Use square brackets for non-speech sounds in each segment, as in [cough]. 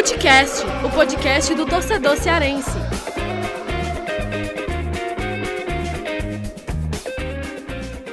Futecast, o podcast do torcedor cearense.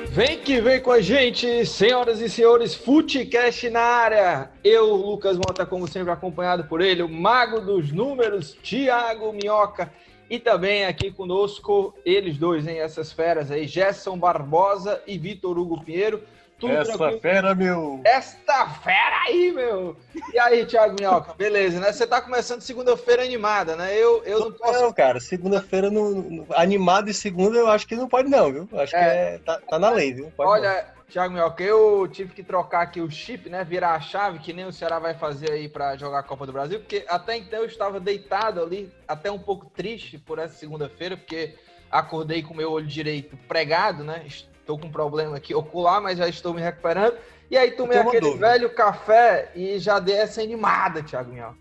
Vem que vem com a gente, senhoras e senhores, Futecast na área. Eu, Lucas Mota, como sempre, acompanhado por ele, o mago dos números, Thiago Minhoca. E também aqui conosco, eles dois, hein? Essas feras aí, Gerson Barbosa e Vitor Hugo Pinheiro. Tudo Essa tranquilo? fera, meu! Esta fera aí, meu! E aí, Thiago Minhoca, beleza, né? Você tá começando segunda-feira animada, né? Eu, eu não posso. Não, cara, segunda-feira no, animado e segunda eu acho que não pode, não, viu? Acho é. que é, tá, tá, na lei, viu? Pode Olha, não. Thiago Minhoca, eu tive que trocar aqui o chip, né? Virar a chave, que nem o Ceará vai fazer aí para jogar a Copa do Brasil, porque até então eu estava deitado ali, até um pouco triste por essa segunda-feira, porque acordei com o meu olho direito pregado, né? Estou com um problema aqui ocular, mas já estou me recuperando. E aí tomei aquele dúvida. velho café e já dei essa animada, Thiago Minhal.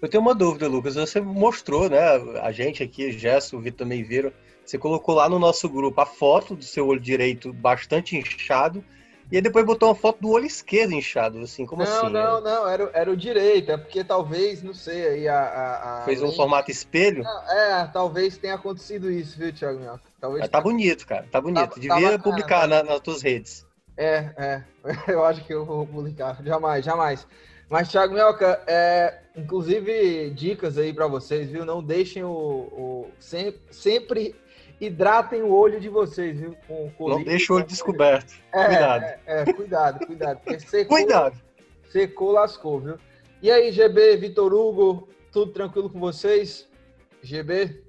Eu tenho uma dúvida, Lucas. Você mostrou, né? A gente aqui, Gesso, o Vitor também viram. Você colocou lá no nosso grupo a foto do seu olho direito bastante inchado. E aí depois botou uma foto do olho esquerdo inchado, assim, como não, assim? Não, não, não, era, era o direito, é porque talvez, não sei, aí a... a, a Fez um formato espelho? Não, é, talvez tenha acontecido isso, viu, Thiago Minhoca? Talvez Mas tá bonito, cara. Tá bonito. Tá, Devia tá publicar tá. na, nas tuas redes. É, é. [laughs] Eu acho que eu vou publicar. Jamais, jamais. Mas, Thiago Melca, é, inclusive, dicas aí para vocês, viu? Não deixem o. o sempre, sempre, hidratem o olho de vocês, viu? Com, com Não deixe o olho descoberto. É, cuidado. É, é, cuidado, cuidado. [laughs] Secou, cuidado. Secou, lascou, viu? E aí, GB, Vitor Hugo, tudo tranquilo com vocês? GB?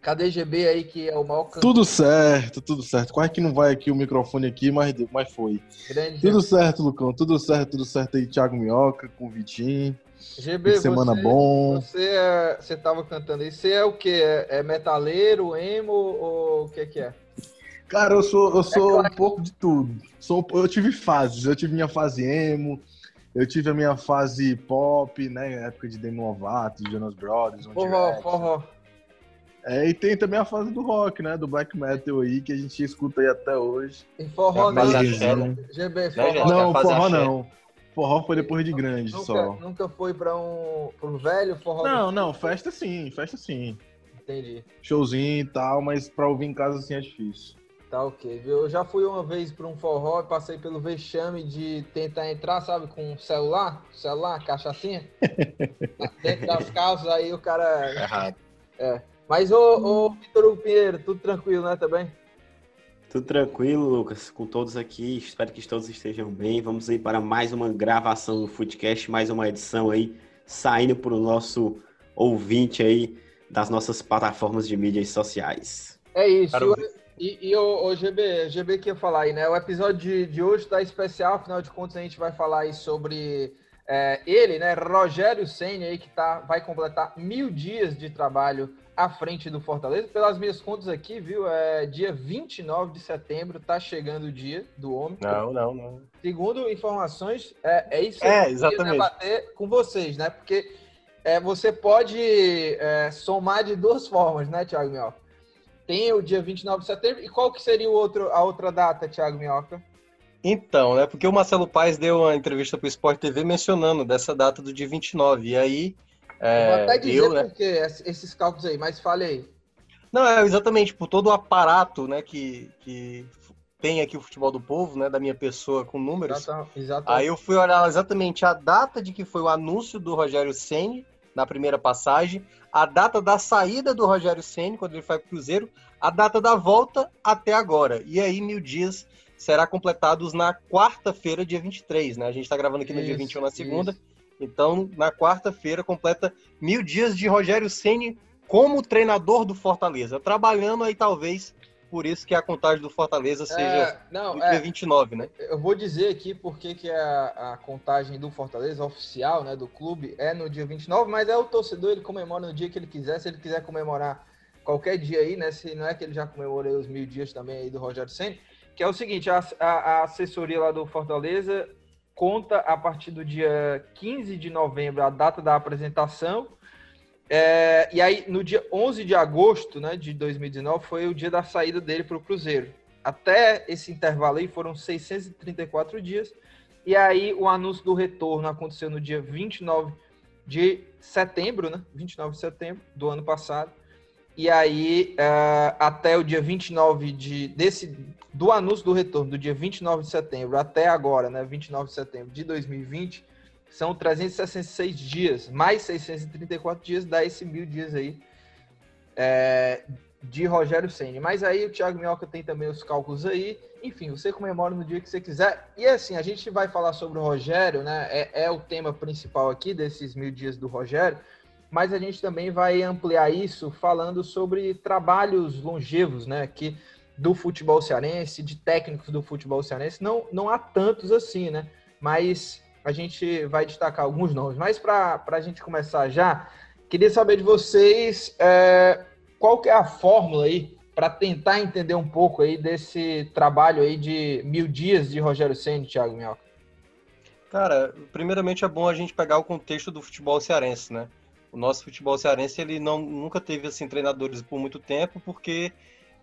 Cadê GB aí, que é o maior cantor? Tudo certo, tudo certo. Quase que não vai aqui o microfone aqui, mas, mas foi. Grande tudo GB. certo, Lucão. Tudo certo, tudo certo aí, Thiago Minhoca, com o Vitinho. GB, semana você, bom. Você, é, você tava cantando aí. Você é o quê? É, é metaleiro, emo ou o que que é? Cara, eu sou, eu sou é claro. um pouco de tudo. Sou, eu tive fases. Eu tive minha fase emo, eu tive a minha fase pop, né? Época de Demi Lovato, Jonas Brothers. Forró, forró. É, e tem também a fase do rock, né? Do black metal aí, que a gente escuta aí até hoje. E forró é não, GB, forró. Não, forró não. Forró foi depois de grande nunca, só. Nunca foi pra um, pra um velho forró? Não, não, festa sim, festa sim. Entendi. Showzinho e tal, mas pra ouvir em casa assim é difícil. Tá ok, viu? Eu já fui uma vez pra um forró e passei pelo vexame de tentar entrar, sabe, com celular, celular, cachaçinha. [laughs] dentro das calças, aí o cara. Errado. É. Mas, ô, ô Vitor Pinheiro, tudo tranquilo, né, também? Tudo tranquilo, Lucas, com todos aqui. Espero que todos estejam bem. Vamos aí para mais uma gravação do Footcast, mais uma edição aí, saindo para o nosso ouvinte aí das nossas plataformas de mídias sociais. É isso. E, e o, o GB, GB que ia falar aí, né? O episódio de, de hoje está especial, afinal de contas, a gente vai falar aí sobre é, ele, né? Rogério Senna aí, que tá, vai completar mil dias de trabalho à frente do Fortaleza. Pelas minhas contas aqui, viu? É dia 29 de setembro, tá chegando o dia do homem. Não, não, não. Segundo informações, é, é isso é, exatamente. eu debater com vocês, né? Porque é, você pode é, somar de duas formas, né, Thiago Minhoca? Tem o dia 29 de setembro. E qual que seria o outro, a outra data, Thiago Minhoca? Então, né? Porque o Marcelo Paes deu uma entrevista para o Sport TV mencionando dessa data do dia 29. E aí é, Vou até dizer eu, né? porque esses cálculos aí, mas fale aí. Não, é exatamente por todo o aparato né, que, que tem aqui o futebol do povo, né, da minha pessoa com números. Exatamente. Aí eu fui olhar exatamente a data de que foi o anúncio do Rogério Ceni na primeira passagem, a data da saída do Rogério Ceni quando ele foi para o Cruzeiro, a data da volta até agora. E aí mil dias será completados na quarta-feira, dia 23, né? A gente está gravando aqui no isso, dia 21 na segunda. Isso. Então, na quarta-feira, completa mil dias de Rogério Ceni como treinador do Fortaleza. Trabalhando aí, talvez, por isso que a contagem do Fortaleza seja é, não, no é, dia 29, né? Eu vou dizer aqui porque que a, a, contagem do Fortaleza oficial, né, do clube, é no dia 29, mas é o torcedor, ele comemora no dia que ele quiser. Se ele quiser comemorar qualquer dia aí, né? Se não é que ele já comemorou os mil dias também aí do Rogério Ceni, que é o seguinte, a, a, a assessoria lá do Fortaleza conta a partir do dia 15 de novembro, a data da apresentação. É, e aí, no dia 11 de agosto né, de 2019, foi o dia da saída dele para o Cruzeiro. Até esse intervalo aí foram 634 dias. E aí, o anúncio do retorno aconteceu no dia 29 de setembro, né? 29 de setembro do ano passado. E aí, uh, até o dia 29 de, desse, do anúncio do retorno, do dia 29 de setembro até agora, né? 29 de setembro de 2020, são 366 dias, mais 634 dias, dá esse mil dias aí é, de Rogério Senna. Mas aí o Thiago Minhoca tem também os cálculos aí. Enfim, você comemora no dia que você quiser. E assim, a gente vai falar sobre o Rogério, né? É, é o tema principal aqui desses mil dias do Rogério. Mas a gente também vai ampliar isso falando sobre trabalhos longevos, né? Que do futebol cearense, de técnicos do futebol cearense. Não, não há tantos assim, né? Mas a gente vai destacar alguns nomes. Mas para a gente começar já, queria saber de vocês. É, qual que é a fórmula aí para tentar entender um pouco aí desse trabalho aí de mil dias de Rogério Senna, Thiago Minhoca? Cara, primeiramente é bom a gente pegar o contexto do futebol cearense, né? O nosso futebol cearense ele não, nunca teve assim treinadores por muito tempo porque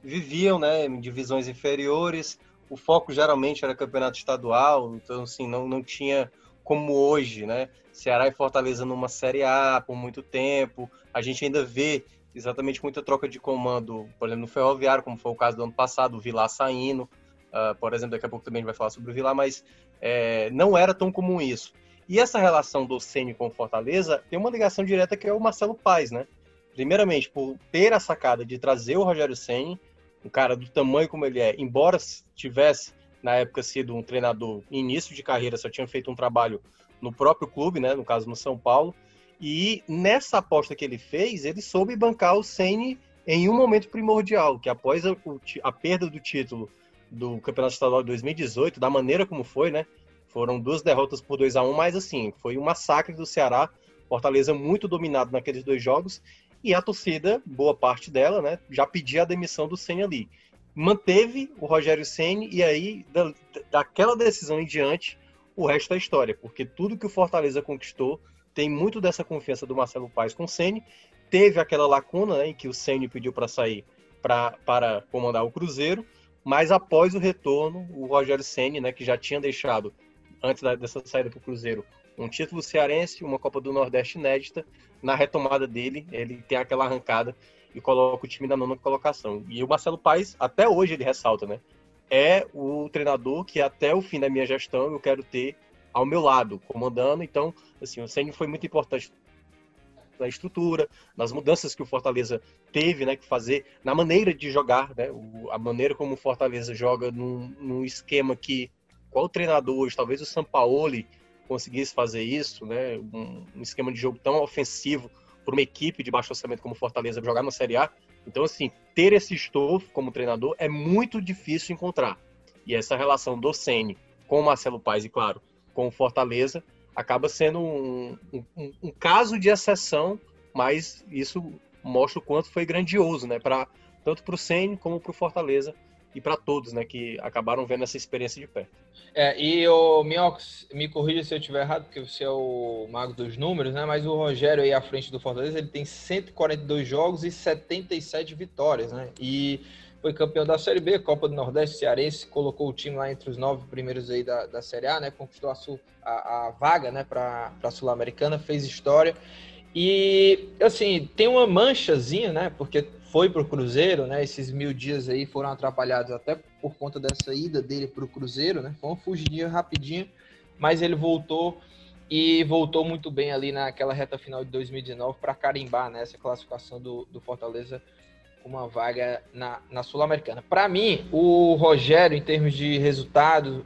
viviam, né, em divisões inferiores. O foco geralmente era campeonato estadual, então assim não, não tinha como hoje, né? Ceará e Fortaleza numa Série A por muito tempo. A gente ainda vê exatamente muita troca de comando, por exemplo, no Ferroviário, como foi o caso do ano passado, o Vilar saindo, uh, por exemplo, daqui a pouco também a gente vai falar sobre o Vilar, mas é, não era tão comum isso. E essa relação do Ceni com o Fortaleza tem uma ligação direta que é o Marcelo Paes, né? Primeiramente, por ter a sacada de trazer o Rogério Ceni, um cara do tamanho como ele é, embora tivesse na época sido um treinador início de carreira, só tinha feito um trabalho no próprio clube, né, no caso no São Paulo, e nessa aposta que ele fez, ele soube bancar o Ceni em um momento primordial, que após a, a, perda do título do Campeonato Estadual de 2018, da maneira como foi, né? Foram duas derrotas por 2 a 1 mas assim, foi um massacre do Ceará, Fortaleza muito dominado naqueles dois jogos, e a torcida, boa parte dela, né, já pedia a demissão do Ceni ali. Manteve o Rogério Ceni e aí da, daquela decisão em diante, o resto é história, porque tudo que o Fortaleza conquistou tem muito dessa confiança do Marcelo Paes com o Ceni. Teve aquela lacuna né, em que o Ceni pediu para sair pra, para comandar o Cruzeiro, mas após o retorno, o Rogério Ceni, né, que já tinha deixado antes dessa saída para o Cruzeiro um título cearense, uma Copa do Nordeste inédita, na retomada dele, ele tem aquela arrancada e coloca o time na nona colocação. E o Marcelo Paes, até hoje ele ressalta, né? É o treinador que até o fim da minha gestão eu quero ter ao meu lado, comandando. Então, assim, o Senna foi muito importante na estrutura, nas mudanças que o Fortaleza teve né, que fazer, na maneira de jogar, né, o, a maneira como o Fortaleza joga num, num, esquema que qual treinador hoje, talvez o Sampaoli conseguisse fazer isso, né, um, esquema de jogo tão ofensivo para uma equipe de baixo orçamento como Fortaleza jogar na Série A. Então, assim, ter esse estofo como treinador é muito difícil encontrar. E essa relação do Ceni com o Marcelo Paes e, claro, com o Fortaleza, acaba sendo um, um, um caso de exceção, mas isso mostra o quanto foi grandioso, né? Pra, tanto para o Senna como para o Fortaleza e para todos, né? Que acabaram vendo essa experiência de perto. É, e o Minhox, me corrija se eu estiver errado, porque você é o mago dos números, né? Mas o Rogério aí à frente do Fortaleza, ele tem 142 jogos e 77 vitórias, né? E foi campeão da Série B, Copa do Nordeste Cearense, colocou o time lá entre os nove primeiros aí da, da Série A, né? Conquistou a, sul, a, a vaga, né, para a Sul-Americana, fez história. E, assim, tem uma manchazinha, né? Porque foi para o Cruzeiro, né? Esses mil dias aí foram atrapalhados até por conta dessa ida dele para o Cruzeiro, né? Foi uma fugidinha rapidinho, mas ele voltou e voltou muito bem ali naquela reta final de 2019 para carimbar né, essa classificação do, do Fortaleza uma vaga na, na Sul-Americana. Para mim, o Rogério, em termos de resultado,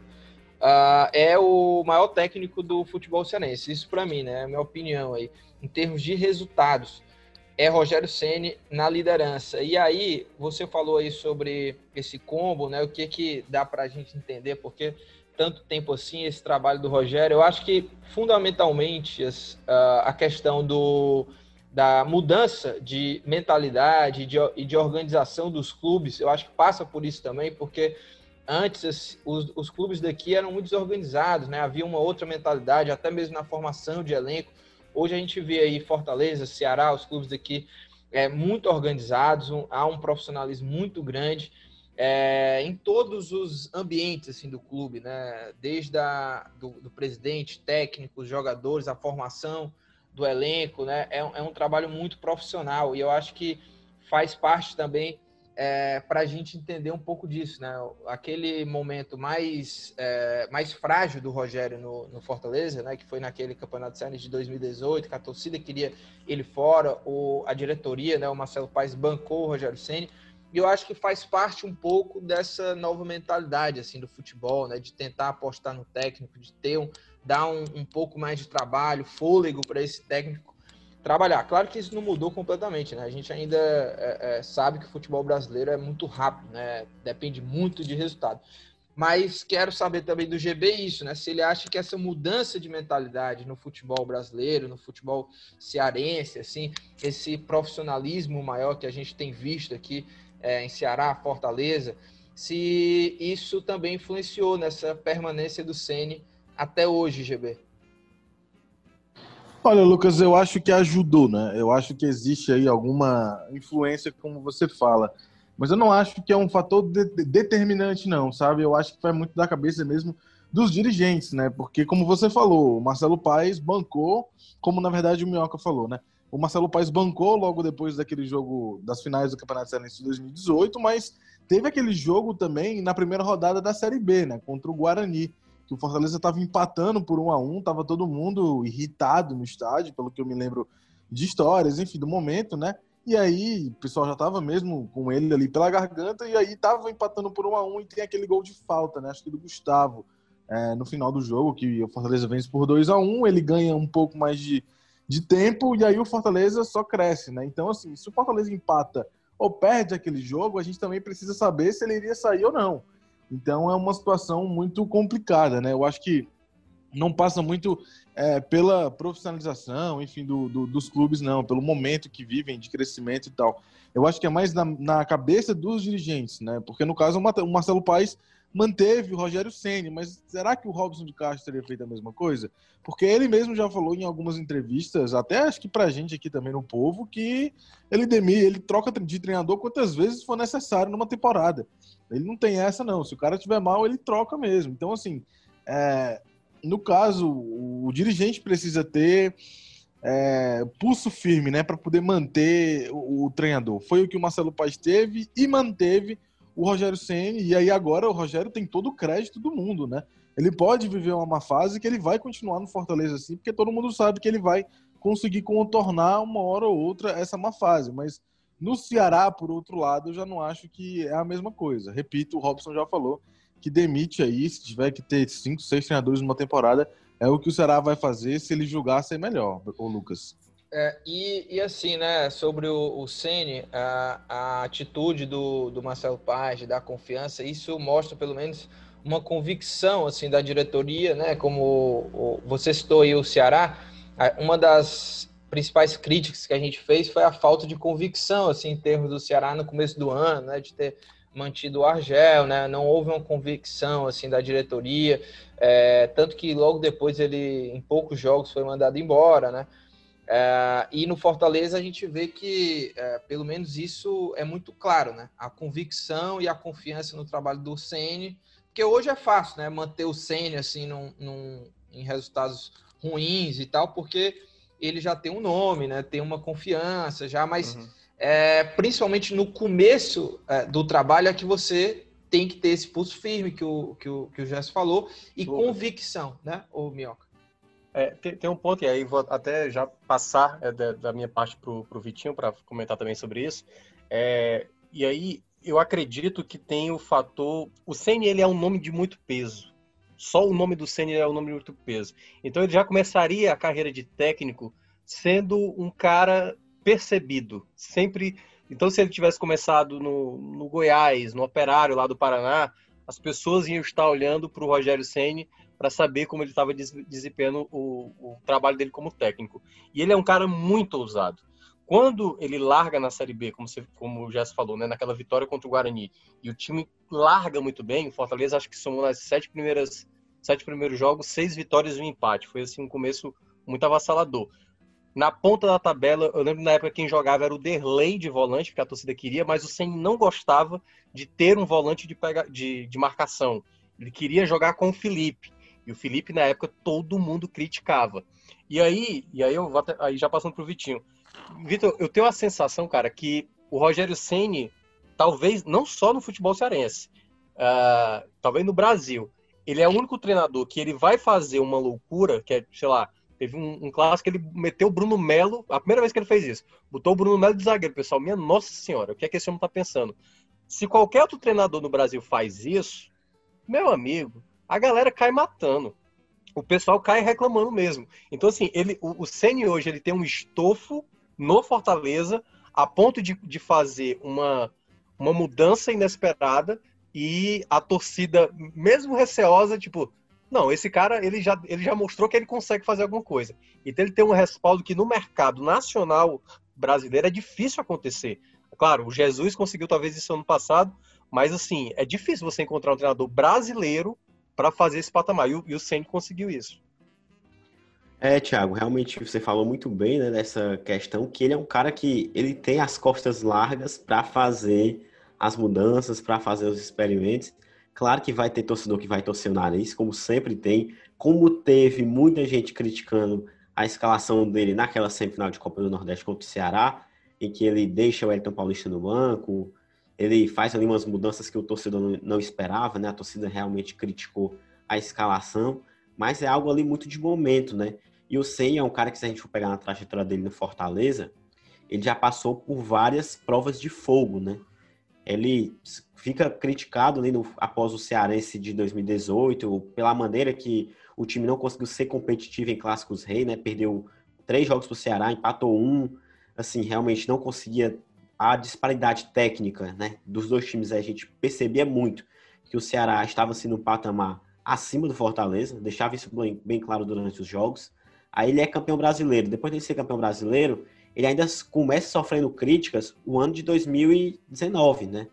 uh, é o maior técnico do futebol cearense. Isso para mim, né? É a minha opinião aí. Em termos de resultados, é Rogério Ceni na liderança. E aí, você falou aí sobre esse combo, né? O que que dá para a gente entender? Porque tanto tempo assim esse trabalho do Rogério, eu acho que fundamentalmente a questão do da mudança de mentalidade de, e de organização dos clubes, eu acho que passa por isso também, porque antes os, os clubes daqui eram muito desorganizados, né? Havia uma outra mentalidade, até mesmo na formação de elenco. Hoje a gente vê aí Fortaleza, Ceará, os clubes daqui é, muito organizados, um, há um profissionalismo muito grande é, em todos os ambientes assim, do clube, né? Desde a, do, do presidente, técnicos, jogadores, a formação, do elenco, né? É, é um trabalho muito profissional e eu acho que faz parte também é, para a gente entender um pouco disso, né? Aquele momento mais, é, mais frágil do Rogério no, no, Fortaleza, né? Que foi naquele campeonato série de 2018, que a torcida queria ele fora, o, a diretoria, né? O Marcelo Paes bancou o Rogério Ceni. E eu acho que faz parte um pouco dessa nova mentalidade assim do futebol, né? De tentar apostar no técnico, de ter um, dar um, um pouco mais de trabalho, fôlego para esse técnico trabalhar. Claro que isso não mudou completamente, né? A gente ainda é, é, sabe que o futebol brasileiro é muito rápido, né? Depende muito de resultado. Mas quero saber também do GB isso, né? Se ele acha que essa mudança de mentalidade no futebol brasileiro, no futebol cearense, assim, esse profissionalismo maior que a gente tem visto aqui é, em Ceará, Fortaleza, se isso também influenciou nessa permanência do Ceni até hoje, GB. Olha, Lucas, eu acho que ajudou, né? Eu acho que existe aí alguma influência, como você fala. Mas eu não acho que é um fator de determinante, não, sabe? Eu acho que vai muito da cabeça mesmo dos dirigentes, né? Porque, como você falou, o Marcelo Paes bancou, como na verdade o Minhoca falou, né? O Marcelo Paes bancou logo depois daquele jogo das finais do Campeonato Cearense de 2018, mas teve aquele jogo também na primeira rodada da Série B, né? Contra o Guarani que o Fortaleza estava empatando por um a um, estava todo mundo irritado no estádio, pelo que eu me lembro de histórias, enfim, do momento, né? E aí o pessoal já estava mesmo com ele ali pela garganta, e aí estava empatando por um a um e tem aquele gol de falta, né? Acho que do Gustavo é, no final do jogo, que o Fortaleza vence por 2 a 1 ele ganha um pouco mais de, de tempo, e aí o Fortaleza só cresce, né? Então, assim, se o Fortaleza empata ou perde aquele jogo, a gente também precisa saber se ele iria sair ou não. Então é uma situação muito complicada, né? Eu acho que não passa muito é, pela profissionalização, enfim, do, do, dos clubes, não, pelo momento que vivem de crescimento e tal. Eu acho que é mais na, na cabeça dos dirigentes, né? Porque no caso o Marcelo Paes manteve o Rogério Ceni, mas será que o Robson de Castro teria feito a mesma coisa? Porque ele mesmo já falou em algumas entrevistas, até acho que pra gente aqui também no povo, que ele demi, ele troca de treinador quantas vezes for necessário numa temporada. Ele não tem essa não. Se o cara tiver mal, ele troca mesmo. Então assim, é, no caso, o, dirigente precisa ter é, pulso firme, né, para poder manter o, o treinador. Foi o que o Marcelo Paes teve e manteve o Rogério Ceni e aí agora o Rogério tem todo o crédito do mundo, né? Ele pode viver uma má fase que ele vai continuar no Fortaleza assim, porque todo mundo sabe que ele vai conseguir contornar uma hora ou outra essa má fase, mas no Ceará, por outro lado, eu já não acho que é a mesma coisa. Repito, o Robson já falou que demite aí, se tiver que ter cinco, seis treinadores numa temporada, é o que o Ceará vai fazer se ele julgar ser melhor, o Lucas. É, e, e, assim, né, sobre o, o Ceni, a, a, atitude do, do Marcelo Paz, de dar confiança, isso mostra pelo menos uma convicção assim da diretoria, né? Como o, você citou aí o Ceará, uma das principais críticas que a gente fez foi a falta de convicção assim em termos do Ceará no começo do ano, né? De ter mantido o Argel, né? Não houve uma convicção assim da diretoria, é, tanto que logo depois ele em poucos jogos foi mandado embora, né? É, e no Fortaleza a gente vê que, é, pelo menos isso é muito claro, né? A convicção e a confiança no trabalho do Ceni, porque hoje é fácil, né? Manter o Ceni assim num, num, em resultados ruins e tal, porque ele já tem um nome, né? Tem uma confiança já, mas uhum. é, principalmente no começo é, do trabalho é que você tem que ter esse pulso firme que o que o, que o Jess falou e convicção, né? O Minhoca. É, tem, tem, um ponto, e aí vou até já passar é, da, da, minha parte para o Vitinho para comentar também sobre isso. É, e aí eu acredito que tem o fator. O Senna ele é um nome de muito peso. Só o nome do Senna é um nome de muito peso. Então ele já começaria a carreira de técnico sendo um cara percebido. Sempre. Então, se ele tivesse começado no, no Goiás, no Operário lá do Paraná, as pessoas iam estar olhando para o Rogério Senna para saber como ele estava desempenhando o, o, trabalho dele como técnico. E ele é um cara muito ousado. Quando ele larga na Série B, como, você, como o Jess falou, né, naquela vitória contra o Guarani, e o time larga muito bem, o Fortaleza acho que somou nas sete primeiras sete primeiros jogos, seis vitórias e um empate. Foi assim um começo muito avassalador. Na ponta da tabela, eu lembro na época quem jogava era o Derlei de volante, porque a torcida queria, mas o Sen não gostava de ter um volante de, pega, de, de marcação. Ele queria jogar com o Felipe. E o Felipe, na época, todo mundo criticava. E aí, e aí eu vou até, aí já passando pro Vitinho. Vitor, eu tenho a sensação, cara, que o Rogério Ceni, talvez não só no futebol cearense, uh, talvez no Brasil, ele é o único treinador que ele vai fazer uma loucura, que é, sei lá, teve um, um clássico que ele meteu o Bruno Melo, a primeira vez que ele fez isso, botou o Bruno Melo de zagueiro, pessoal, minha nossa senhora, o que é que esse homem tá pensando? Se qualquer outro treinador no Brasil faz isso, meu amigo, a galera cai matando. O pessoal cai reclamando mesmo. Então, assim, ele, o, o Ceni hoje ele tem um estofo no Fortaleza a ponto de, de fazer uma, uma mudança inesperada e a torcida, mesmo receosa, tipo, não, esse cara ele já, ele já mostrou que ele consegue fazer alguma coisa. Então ele tem um respaldo que no mercado nacional brasileiro é difícil acontecer. Claro, o Jesus conseguiu talvez isso ano passado, mas assim, é difícil você encontrar um treinador brasileiro para fazer esse patamar. E o, e conseguiu isso. É, Thiago, realmente você falou muito bem né, dessa questão, que ele é um cara que ele tem as costas largas para fazer as mudanças, para fazer os experimentos. Claro que vai ter torcedor que vai torcer o nariz, como sempre tem, como teve muita gente criticando a escalação dele naquela semifinal de Copa do Nordeste contra o Ceará, em que ele deixa o Elton Paulista no banco, ele faz ali umas mudanças que o torcedor não esperava, né? A torcida realmente criticou a escalação, mas é algo ali muito de momento, né? E o Senna é um cara que, se a gente for pegar na trajetória dele no Fortaleza, ele já passou por várias provas de fogo, né? Ele fica criticado ali no, após o Cearense de 2018, pela maneira que o time não conseguiu ser competitivo em Clássicos Rei, né? Perdeu três jogos para o Ceará, empatou um, assim, realmente não conseguia a disparidade técnica, né? Dos dois times a gente percebia muito que o Ceará estava assim no patamar acima do Fortaleza, deixava isso bem, bem claro durante os jogos. Aí ele é campeão brasileiro. Depois de ser campeão brasileiro, ele ainda começa sofrendo críticas o ano de 2019, né?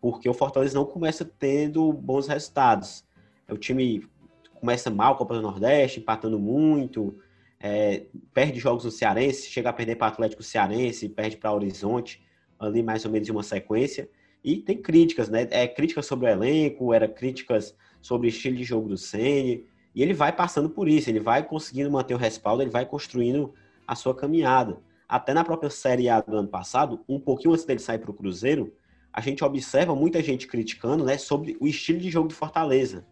Porque o Fortaleza não começa tendo bons resultados. O time começa mal, Copa do Nordeste, empatando muito, é, perde jogos no Cearense, chega a perder para o Atlético Cearense, perde para Horizonte, ali mais ou menos em uma sequência. E tem críticas, né? É críticas sobre o elenco, era críticas sobre o estilo de jogo do Ceni, e ele vai passando por isso, ele vai conseguindo manter o respaldo, ele vai construindo a sua caminhada. Até na própria Série A do ano passado, um pouquinho antes dele sair para o Cruzeiro, a gente observa muita gente criticando né, sobre o estilo de jogo de Fortaleza.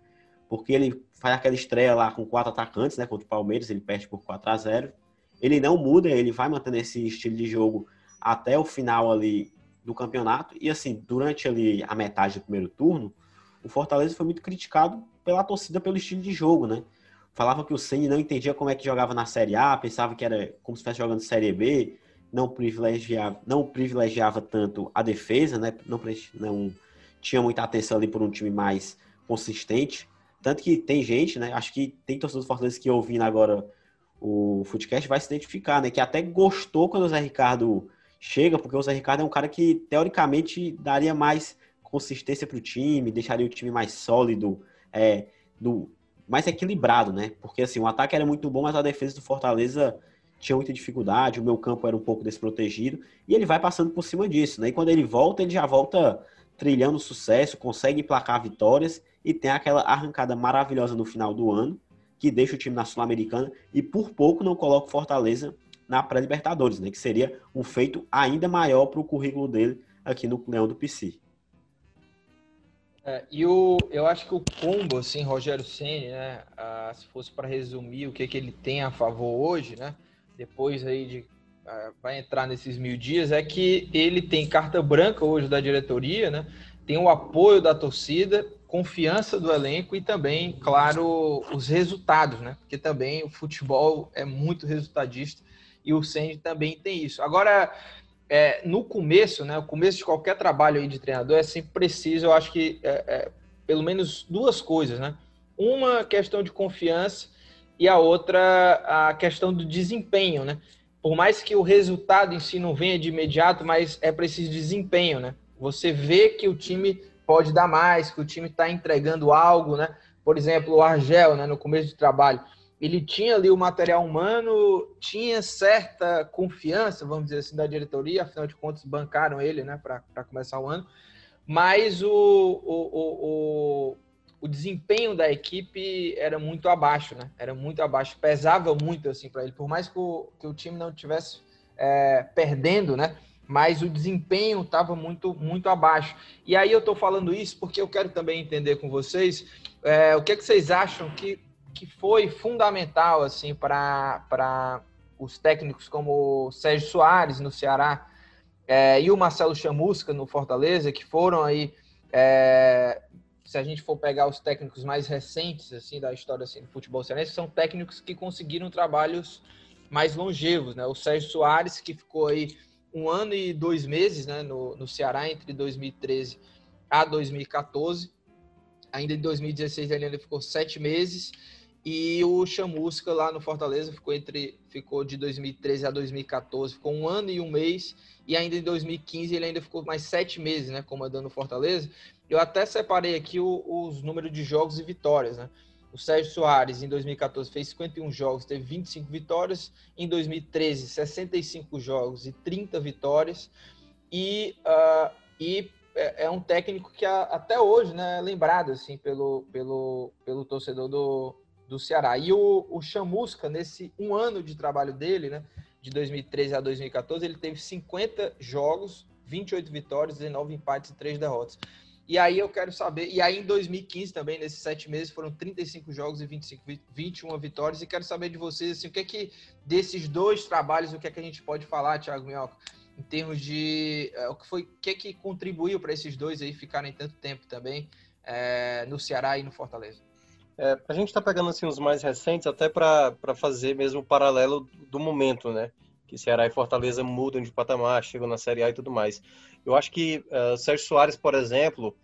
Porque ele faz aquela estreia lá com quatro atacantes, né, contra o Palmeiras, ele perde por 4 a 0 Ele não muda, ele vai mantendo esse estilo de jogo até o final ali do campeonato. E assim, durante ali a metade do primeiro turno, o Fortaleza foi muito criticado pela torcida pelo estilo de jogo, né? Falava que o Ceni não entendia como é que jogava na Série A, pensava que era como se estivesse jogando Série B, não privilegiava, não privilegiava tanto a defesa, né? Não, não tinha muita atenção ali por um time mais consistente. Tanto que tem gente, né? Acho que tem torcedor do Fortaleza que ouvindo agora o Footcast vai se identificar, né? Que até gostou quando o Zé Ricardo chega, porque o Zé Ricardo é um cara que teoricamente daria mais consistência para o time, deixaria o time mais sólido, é, do, mais equilibrado, né? Porque assim, o ataque era muito bom, mas a defesa do Fortaleza tinha muita dificuldade, o meu campo era um pouco desprotegido, e ele vai passando por cima disso, né? E quando ele volta, ele já volta trilhando sucesso, consegue emplacar vitórias e tem aquela arrancada maravilhosa no final do ano, que deixa o time na Sul-Americana e por pouco não coloca o Fortaleza na pré-Libertadores, né? Que seria um feito ainda maior para o currículo dele aqui no Leão do PC. É, e o, eu acho que o combo, assim, Rogério Ceni, né, se fosse para resumir o que, que ele tem a favor hoje, né, depois aí de ah, vai entrar nesses mil dias, é que ele tem carta branca hoje da diretoria, né, tem o apoio da torcida, confiança do elenco e também, claro, os resultados, né, porque também o futebol é muito resultadista e o Ceni também tem isso. Agora, é, no começo, né, o começo de qualquer trabalho aí de treinador é sempre preciso, eu acho que é, é, pelo menos duas coisas, né? Uma questão de confiança e a outra a questão do desempenho, né? Por mais que o resultado em si não venha de imediato, mas é preciso desempenho, né? Você vê que o time pode dar mais, que o time está entregando algo, né? Por exemplo, o Argel, né, no começo do trabalho, ele tinha ali o material humano, tinha certa confiança, vamos dizer assim, da diretoria, afinal de contas bancaram ele, né, para começar o ano, mas o, o, o, o desempenho da equipe era muito abaixo, né? Era muito abaixo, pesava muito assim para ele, por mais que o, que o time não tivesse é, perdendo, né? Mas o desempenho estava muito, muito abaixo. E aí eu estou falando isso porque eu quero também entender com vocês é, o que, é que vocês acham que, que foi fundamental assim para os técnicos como Sérgio Soares no Ceará é, e o Marcelo Chamusca no Fortaleza, que foram aí é, se a gente for pegar os técnicos mais recentes assim da história assim, do futebol cearense, são técnicos que conseguiram trabalhos mais longevos, né? O Sérgio Soares, que ficou aí um ano e dois meses né, no, no Ceará, entre 2013 a 2014. Ainda em 2016 ele ainda ficou sete meses. E o Chamusca lá no Fortaleza ficou entre ficou de 2013 a 2014, ficou um ano e um mês. E ainda em 2015 ele ainda ficou mais sete meses, né, comandando o Fortaleza. Eu até separei aqui o, os números de jogos e vitórias, né? O Sérgio Soares, em 2014, fez 51 jogos, teve 25 vitórias. Em 2013, 65 jogos e 30 vitórias. E, uh, e é, é, um técnico que até hoje né, é lembrado assim, pelo, pelo, pelo torcedor do, do Ceará. E o, o Chamusca, nesse um ano de trabalho dele, né, de 2013 a 2014, ele teve 50 jogos, 28 vitórias, 19 empates e 3 derrotas. E aí eu quero saber, e aí em 2015 também, nesses sete meses, foram 35 jogos e 25, 21 vitórias, e quero saber de vocês, assim, o que é que, desses dois trabalhos, o que é que a gente pode falar, Thiago Minhoca, em termos de, uh, o que foi, o que é que contribuiu para esses dois aí ficarem tanto tempo também é, no Ceará e no Fortaleza? É, a gente está pegando, assim, os mais recentes, até para fazer mesmo o paralelo do momento, né? que Ceará e Fortaleza mudam de patamar, chegam na Série A e tudo mais. Eu acho que uh, Sérgio Soares, por exemplo,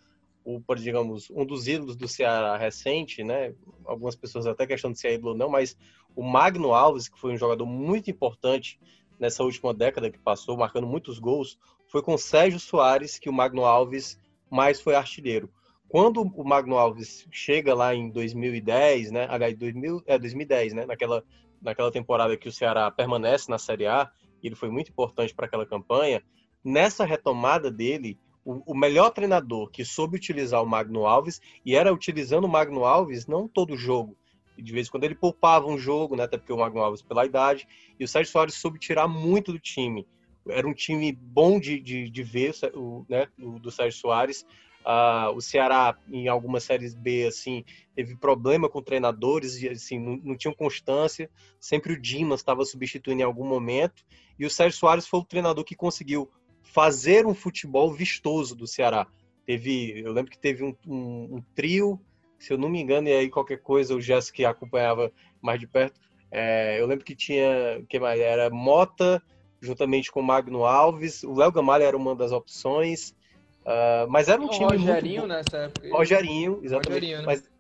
o, digamos, um dos ídolos do Ceará recente, né? Algumas pessoas até questionam se é ídolo ou não, mas o Magno Alves, que foi um jogador muito importante nessa última década que passou, marcando muitos gols, foi com Sérgio Soares que o Magno Alves mais foi artilheiro. Quando o Magno Alves chega lá em 2010, né? Aliás, 2000, é 2010, né? Naquela naquela temporada que o Ceará permanece na Série A, ele foi muito importante para aquela campanha. Nessa retomada dele, o, melhor treinador que soube utilizar o Magno Alves, e era utilizando o Magno Alves não todo jogo, de vez em quando ele poupava um jogo, né, até porque o Magno Alves pela idade, e o Sérgio Soares soube tirar muito do time. Era um time bom de, de, de ver, o, né, do, do Sérgio Soares, Uh, o Ceará, em algumas séries B, assim, teve problema com treinadores, assim, não, não tinham constância. Sempre o Dimas estava substituindo em algum momento. E o Sérgio Soares foi o treinador que conseguiu fazer um futebol vistoso do Ceará. Teve, eu lembro que teve um, um, um trio, se eu não me engano, e aí qualquer coisa o Jéssica acompanhava mais de perto. É, eu lembro que tinha, que mais era Mota, juntamente com o Magno Alves. O Léo Gamalha era uma das opções. Uh, mas era um o time Rogerinho muito... nessa época. Rogerinho, exatamente. Rogerinho, né? mas,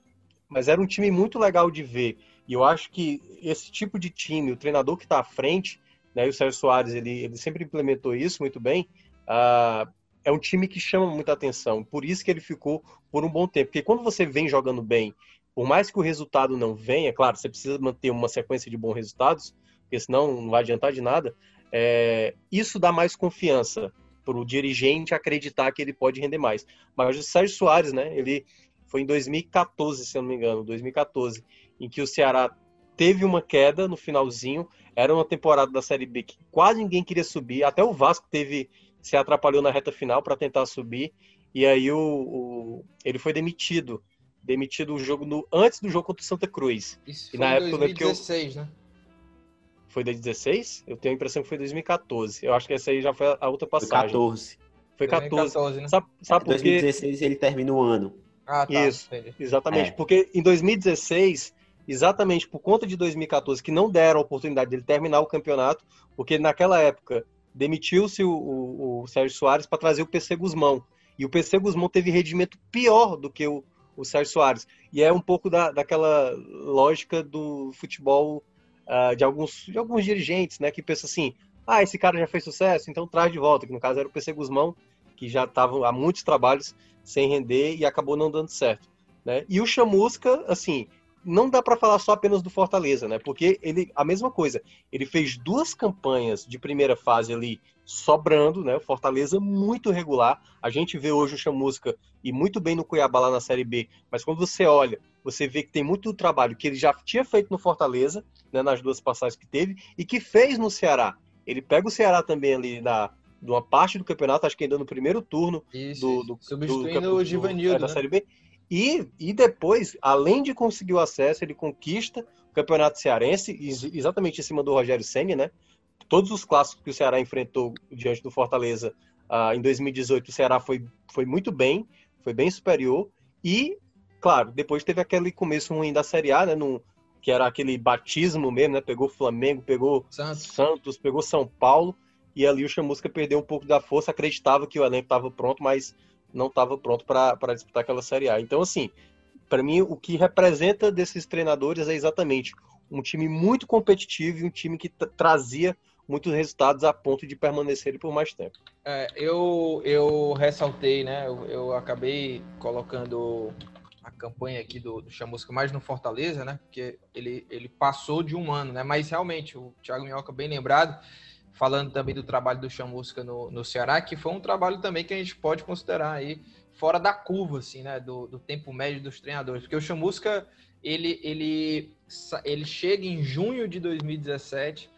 mas era um time muito legal de ver. E eu acho que esse tipo de time, o treinador que está à frente, né, o Sérgio Soares, ele, ele sempre implementou isso muito bem, uh, é um time que chama muita atenção. Por isso que ele ficou por um bom tempo. Porque quando você vem jogando bem, por mais que o resultado não venha, claro, você precisa manter uma sequência de bons resultados, porque senão não vai adiantar de nada, é, isso dá mais confiança para o dirigente acreditar que ele pode render mais. Mas o Sérgio Soares, né? Ele foi em 2014, se eu não me engano, 2014, em que o Ceará teve uma queda no finalzinho. Era uma temporada da Série B que quase ninguém queria subir. Até o Vasco teve se atrapalhou na reta final para tentar subir. E aí o, o, ele foi demitido. Demitido o jogo no, antes do jogo contra o Santa Cruz. Isso e na época 2016, eu, né? Foi 2016? Eu tenho a impressão que foi 2014. Eu acho que essa aí já foi a outra passagem. Foi 14. Foi 14. 2014 né? Sabe, sabe por quê? 2016 ele termina o ano. Ah, tá. Isso, exatamente. É. Porque em 2016, exatamente por conta de 2014, que não deram a oportunidade dele terminar o campeonato, porque naquela época demitiu-se o, o, o, Sérgio Soares para trazer o PC Guzmão. E o PC Guzmão teve rendimento pior do que o, o Sérgio Soares. E é um pouco da, daquela lógica do futebol uh, de, alguns, de alguns dirigentes, né, que pensam assim, ah, esse cara já fez sucesso, então traz de volta, que no caso era o PC Guzmão, que já estava há muitos trabalhos sem render e acabou não dando certo. Né? E o Chamusca, assim, não dá para falar só apenas do Fortaleza, né? Porque ele, a mesma coisa, ele fez duas campanhas de primeira fase ali sobrando, né? O Fortaleza muito regular. A gente vê hoje o Chamusca e muito bem no Cuiabá lá na Série B, mas quando você olha, você vê que tem muito trabalho que ele já tinha feito no Fortaleza, né, nas duas passagens que teve, e que fez no Ceará. Ele pega o Ceará também ali na, de uma parte do campeonato, acho que ainda no primeiro turno Isso, do, do, substituindo do, o Givanildo, é, da né? Série B. E, e depois, além de conseguir o acesso, ele conquista o Campeonato Cearense, ex- exatamente em cima do Rogério Senni, né? Todos os clássicos que o Ceará enfrentou diante do Fortaleza ah, em 2018, o Ceará foi, foi muito bem, foi bem superior. E, claro, depois teve aquele começo ruim da Série A, né? num- que era aquele batismo mesmo, né? Pegou Flamengo, pegou Santos. Santos, pegou São Paulo, e ali o Chamusca perdeu um pouco da força, acreditava que o elenco estava pronto, mas não estava pronto para disputar aquela Série A. Então, assim, para mim, o que representa desses treinadores é exatamente um time muito competitivo e um time que tra- trazia muitos resultados a ponto de permanecerem por mais tempo. É, eu, eu ressaltei, né? Eu, eu acabei colocando a campanha aqui do, do Chamusca mais no Fortaleza, né? Porque ele, ele passou de um ano, né? Mas realmente, o Thiago Minhoca bem lembrado, falando também do trabalho do Chamusca no, no Ceará, que foi um trabalho também que a gente pode considerar aí fora da curva, assim, né? Do, do tempo médio dos treinadores. Porque o Chamusca, ele, ele, ele chega em junho de 2017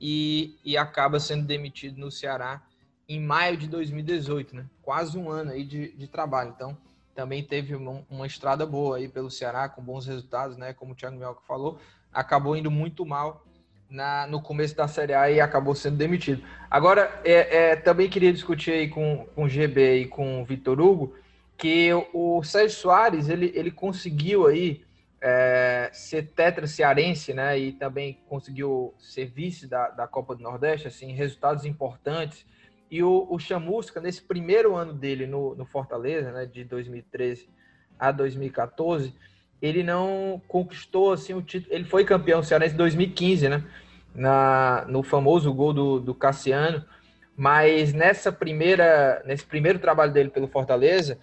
e, e acaba sendo demitido no Ceará em maio de 2018, né? Quase um ano aí de, de trabalho. Então, também teve uma, uma estrada boa aí pelo Ceará, com bons resultados, né? Como o Thiago Mioca falou, acabou indo muito mal na, no começo da Série A e acabou sendo demitido. Agora, é, é, também queria discutir aí com, com o GB e com o Vitor Hugo, que o, Sérgio Soares, ele, ele conseguiu aí é, ser tetra cearense, né? E também conseguiu ser vice da, da Copa do Nordeste, assim, resultados importantes. E o, o Chamusca, nesse primeiro ano dele no, no Fortaleza, né, de 2013 a 2014, ele não conquistou assim o título. Ele foi campeão cearense em 2015, né? Na, no famoso gol do, do Cassiano. Mas nessa primeira, nesse primeiro trabalho dele pelo Fortaleza,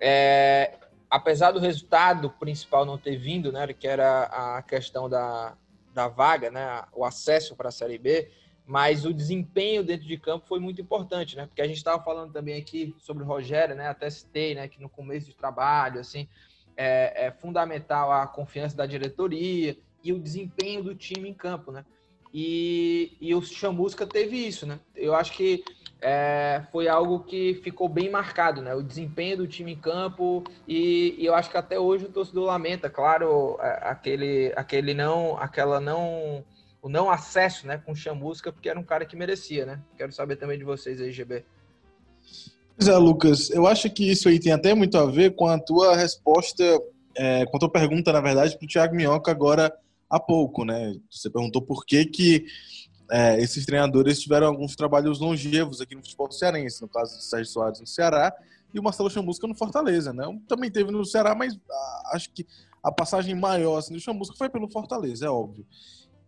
é, apesar do resultado principal não ter vindo, né, que era a questão da, da vaga, né, o acesso para a Série B, mas o desempenho dentro de campo foi muito importante, né? Porque a gente estava falando também aqui sobre o Rogério, né? Até citei, né? Que no começo de trabalho, assim, é, é fundamental a confiança da diretoria e o desempenho do time em campo, né? E, e o Chamusca teve isso, né? Eu acho que é, foi algo que ficou bem marcado, né? O desempenho do time em campo e, e eu acho que até hoje o torcedor lamenta, claro, é, aquele, aquele não, aquela não o não acesso né, com Chamusca, porque era um cara que merecia, né? Quero saber também de vocês aí, GB. Pois é, Lucas, eu acho que isso aí tem até muito a ver com a tua resposta, é, com a tua pergunta, na verdade, para o Thiago Minhoca agora há pouco, né? Você perguntou por que, que é, esses treinadores tiveram alguns trabalhos longevos aqui no futebol cearense, no caso do Sérgio Soares no Ceará e o Marcelo Chamusca no Fortaleza, né? Também teve no Ceará, mas ah, acho que a passagem maior assim, do Chamusca foi pelo Fortaleza, é óbvio.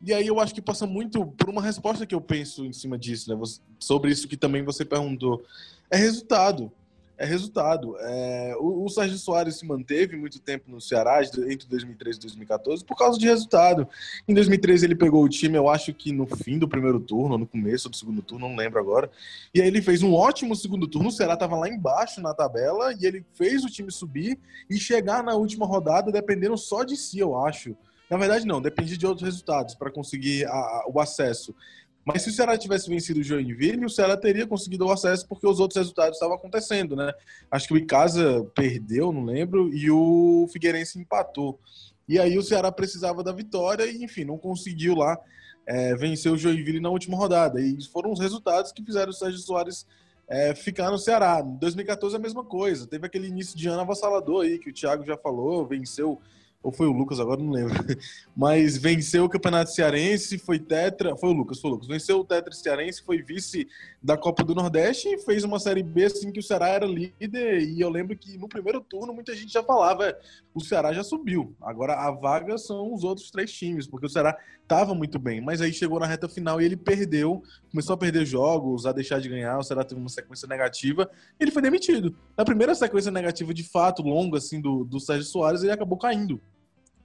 E aí eu acho que passa muito por uma resposta que eu penso em cima disso, né? Sobre isso que também você perguntou. É resultado. É resultado. É, o, o Sérgio Soares se manteve muito tempo no Ceará, entre 2013 e 2014, por causa de resultado. Em 2013 ele pegou o time, eu acho que no fim do primeiro turno, no começo do segundo turno, não lembro agora. E aí ele fez um ótimo segundo turno, o Ceará estava lá embaixo na tabela, e ele fez o time subir e chegar na última rodada dependendo só de si, eu acho. Na verdade, não, dependia de outros resultados para conseguir a- a- o acesso. Mas se o Ceará tivesse vencido o Joinville, o Ceará teria conseguido o acesso porque os outros resultados estavam acontecendo, né? Acho que o Icasa perdeu, não lembro, e o Figueirense empatou. E aí o Ceará precisava da vitória e, enfim, não conseguiu lá é, vencer o Joinville na última rodada. E foram os resultados que fizeram o Sérgio Soares é, ficar no Ceará. Em 2014 a mesma coisa. Teve aquele início de ano avassalador aí, que o Thiago já falou, venceu ou foi o Lucas, agora não lembro. [laughs] Mas venceu o Campeonato Cearense, foi tetra, foi o Lucas, foi o Lucas. Venceu o tetra cearense, foi vice da Copa do Nordeste e fez uma Série B assim que o Ceará era líder. E eu lembro que no primeiro turno muita gente já falava, "É, o Ceará já subiu. Agora a vaga são os outros três times, porque o Ceará estava muito bem. Mas aí chegou na reta final e ele perdeu, começou a perder jogos, a deixar de ganhar. O Ceará teve uma sequência negativa ele foi demitido. Na primeira sequência negativa de fato, longa assim do, do Sérgio Soares, ele acabou caindo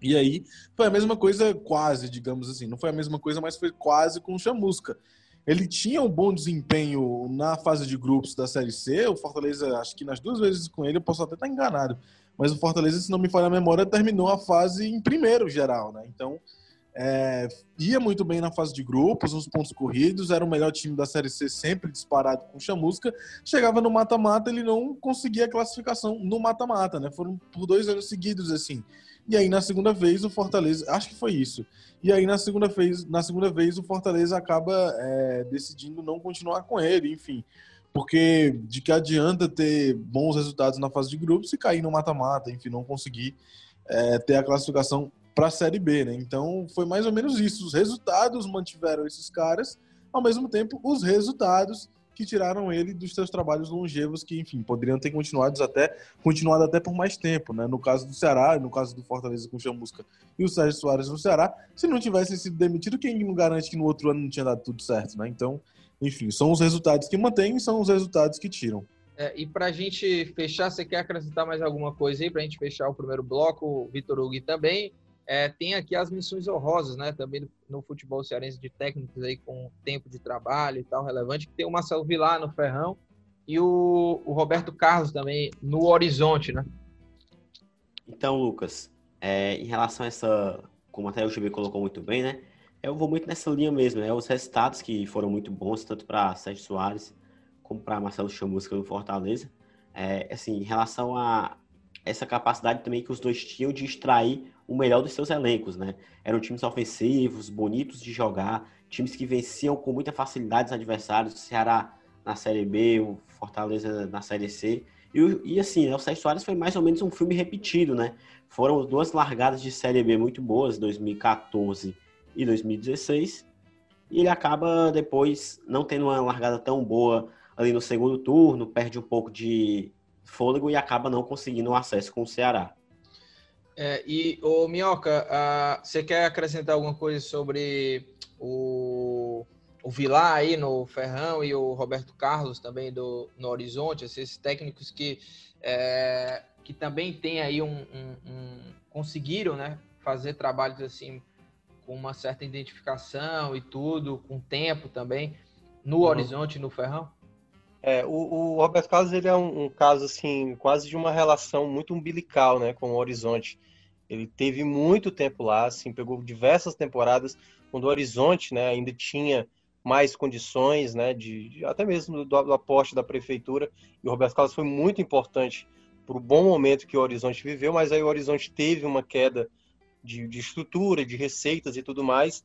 E aí foi a mesma coisa, quase, digamos assim. Não foi a mesma coisa, mas foi quase com o Chamusca. Ele tinha um bom desempenho na fase de grupos da Série C. O Fortaleza, acho que nas duas vezes com ele, eu posso até estar enganado. Mas o Fortaleza, se não me falha a memória, terminou a fase em primeiro geral, né? Então, é, ia muito bem na fase de grupos, nos pontos corridos, era o melhor time da Série C, sempre disparado com chamusca. Chegava no mata-mata, ele não conseguia a classificação no mata-mata, né? Foram por dois anos seguidos assim. E aí na segunda vez o Fortaleza, acho que foi isso. E aí na segunda vez, na segunda vez o Fortaleza acaba é, decidindo não continuar com ele, enfim. Porque de que adianta ter bons resultados na fase de grupos e cair no mata-mata, enfim, não conseguir é, ter a classificação para a Série B, né? Então foi mais ou menos isso. Os resultados mantiveram esses caras, ao mesmo tempo os resultados que tiraram ele dos seus trabalhos longevos, que, enfim, poderiam ter continuado até, continuado até por mais tempo, né? No caso do Ceará, no caso do Fortaleza com o Chamusca e o Sérgio Soares no Ceará, se não tivessem sido demitidos, quem não garante que no outro ano não tinha dado tudo certo, né? Então, enfim, são os resultados que mantêm e são os resultados que tiram. É, e para a gente fechar, você quer acrescentar mais alguma coisa aí para a gente fechar o primeiro bloco, Vitor Hugo também? É, tem aqui as missões honrosas, né? Também no futebol cearense de técnicos aí com tempo de trabalho e tal, relevante. Tem o Marcelo Vilar no Ferrão e o, o Roberto Carlos também no Horizonte, né? Então, Lucas, é, em relação a essa, como até o GB colocou muito bem, né? Eu vou muito nessa linha mesmo, né? Os resultados que foram muito bons, tanto para Sérgio Soares como para Marcelo Chamusca no Fortaleza. É, assim, em relação a essa capacidade também que os dois tinham de extrair o melhor dos seus elencos, né? Eram times ofensivos, bonitos de jogar, times que venciam com muita facilidade os adversários, o Ceará na Série B, o Fortaleza na Série C. E, e assim, né, o Sérgio Soares foi mais ou menos um filme repetido, né? Foram duas largadas de Série B muito boas, 2014 e 2016. E ele acaba depois não tendo uma largada tão boa ali no segundo turno, perde um pouco de fôlego e acaba não conseguindo o acesso com o Ceará. É, e, o Minhoca, você quer acrescentar alguma coisa sobre o, o Vilar aí no Ferrão e o Roberto Carlos também do, no Horizonte, esses técnicos que, é, que também tem aí um, um, um, conseguiram né, fazer trabalhos assim com uma certa identificação e tudo, com tempo também, no uhum. Horizonte no Ferrão? É, o, o Roberto Carlos ele é um, um, caso assim quase de uma relação muito umbilical, né, com o Horizonte. Ele teve muito tempo lá, assim, pegou diversas temporadas quando o Horizonte, né, ainda tinha mais condições, né, de, de até mesmo do, do, aporte da prefeitura. E o Roberto Carlos foi muito importante para o bom momento que o Horizonte viveu, mas aí o Horizonte teve uma queda de, de estrutura, de receitas e tudo mais.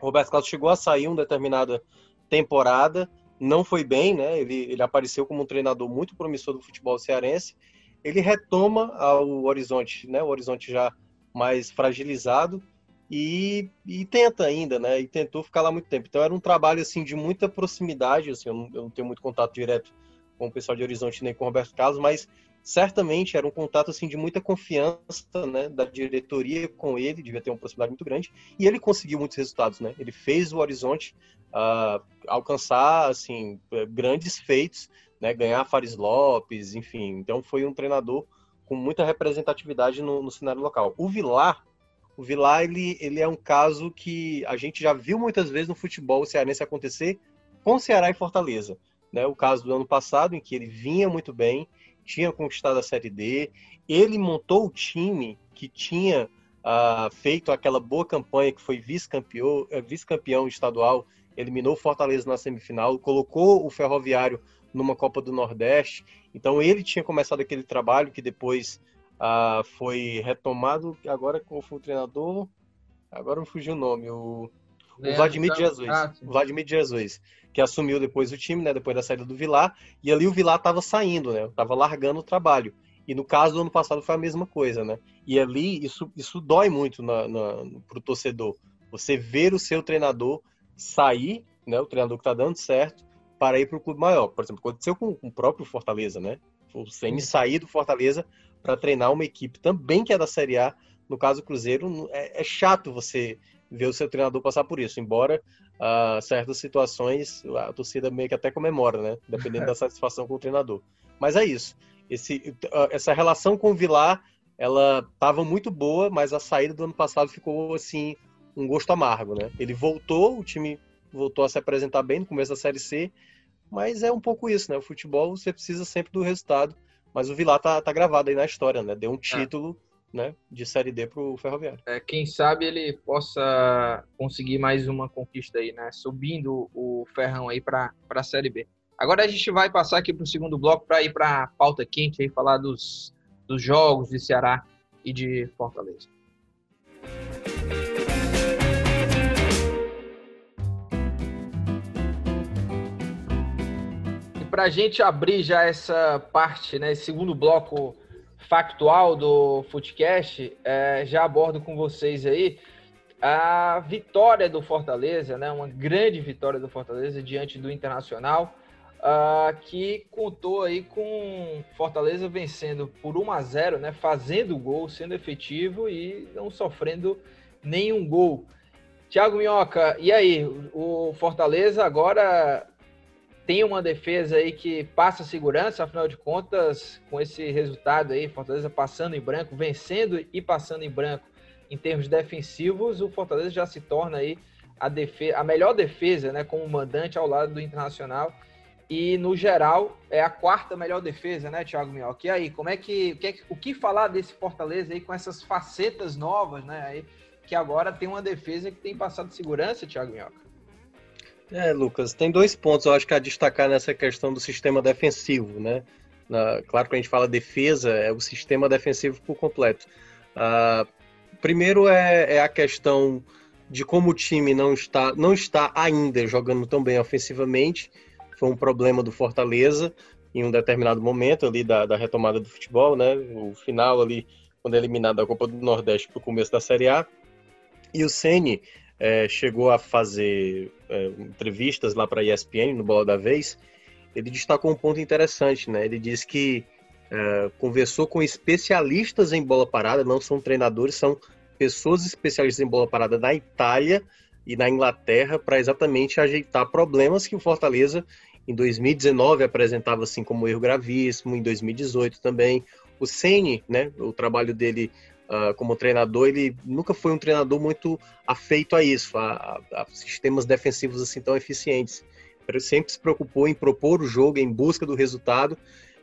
O Roberto Carlos chegou a sair uma determinada temporada, não foi bem, né? Ele, ele apareceu como um treinador muito promissor do futebol cearense ele retoma ao horizonte, né? O horizonte já mais fragilizado e, e, tenta ainda, né? E tentou ficar lá muito tempo. Então era um trabalho assim de muita proximidade, assim, eu não, eu não tenho muito contato direto com o pessoal de Horizonte nem com o Roberto Carlos, mas certamente era um contato assim de muita confiança, né, da diretoria com ele, devia ter uma proximidade muito grande, e ele conseguiu muitos resultados, né? Ele fez o Horizonte uh, alcançar assim grandes feitos né, ganhar Fares Lopes, enfim. Então foi um treinador com muita representatividade no, no cenário local. O Vilar, o Vilar ele, ele é um caso que a gente já viu muitas vezes no futebol cearense acontecer com Ceará e Fortaleza. Né? O caso do ano passado, em que ele vinha muito bem, tinha conquistado a Série D, ele montou o time que tinha uh, feito aquela boa campanha, que foi vice-campeão eh, vice estadual, eliminou o Fortaleza na semifinal, colocou o Ferroviário numa Copa do Nordeste. Então ele tinha começado aquele trabalho que depois ah, foi retomado. Agora qual foi o treinador? Agora não fugiu o nome. O, o é, Vladimir então, Jesus. Ah, Vladimir Jesus, que assumiu depois o time, né? Depois da saída do Vilar. E ali o Vilar estava saindo, né? Estava largando o trabalho. E no caso do ano passado foi a mesma coisa, né? E ali isso, isso dói muito na, na, pro torcedor. Você ver o seu treinador sair, né? O treinador que está dando certo, para ir para o clube maior. Por exemplo, aconteceu com, com o próprio Fortaleza, né? O Ceni sair do Fortaleza para treinar uma equipe também que é da Série A. No caso do Cruzeiro, é, é chato você ver o seu treinador passar por isso, embora uh, certas situações a torcida meio que até comemora, né? Dependendo [laughs] da satisfação com o treinador. Mas é isso. Esse, uh, essa relação com o Vilar ela estava muito boa, mas a saída do ano passado ficou assim um gosto amargo, né? Ele voltou, o time voltou a se apresentar bem no começo da Série C, mas é um pouco isso, né? O futebol você precisa sempre do resultado, mas o Vilar tá, tá gravado aí na história, né? Deu um é. título né, de Série D para o Ferroviário. É, quem sabe ele possa conseguir mais uma conquista aí, né? Subindo o Ferrão aí para a Série B. Agora a gente vai passar aqui para o segundo bloco para ir para pauta quente aí, falar dos, dos jogos de Ceará e de Fortaleza. Para a gente abrir já essa parte, né, esse segundo bloco factual do Footcast, é, já abordo com vocês aí a vitória do Fortaleza, né, uma grande vitória do Fortaleza diante do Internacional, uh, que contou aí com Fortaleza vencendo por 1 a 0, né, fazendo gol, sendo efetivo e não sofrendo nenhum gol. Thiago Minhoca, e aí? O Fortaleza agora tem uma defesa aí que passa segurança, afinal de contas, com esse resultado aí, Fortaleza passando em branco, vencendo e passando em branco em termos defensivos, o Fortaleza já se torna aí a, defesa, a melhor defesa, né, como mandante ao lado do Internacional. E no geral é a quarta melhor defesa, né, Thiago Minhoca? E aí, como é que, o que, o que falar desse Fortaleza aí com essas facetas novas, né, aí, que agora tem uma defesa que tem passado segurança, Thiago Minhoca? É, Lucas, tem dois pontos eu acho que a destacar nessa questão do sistema defensivo, né? Na, claro que a gente fala defesa, é o sistema defensivo por completo. Uh, primeiro é, é, a questão de como o time não está, não está ainda jogando tão bem ofensivamente. Foi um problema do Fortaleza em um determinado momento ali da, da retomada do futebol, né? O final ali, quando é eliminado da Copa do Nordeste para o começo da Série A. E o Ceni é, chegou a fazer é, entrevistas lá para a ESPN, no Bola da Vez, ele destacou um ponto interessante, né? Ele disse que é, conversou com especialistas em bola parada, não são treinadores, são pessoas especialistas em bola parada na Itália e na Inglaterra para exatamente ajeitar problemas que o Fortaleza em 2019 apresentava assim como erro gravíssimo, em 2018 também. O Ceni, né, o trabalho dele uh, como treinador, ele nunca foi um treinador muito afeito a isso, a, a, sistemas defensivos assim tão eficientes. Ele sempre se preocupou em propor o jogo, em busca do resultado,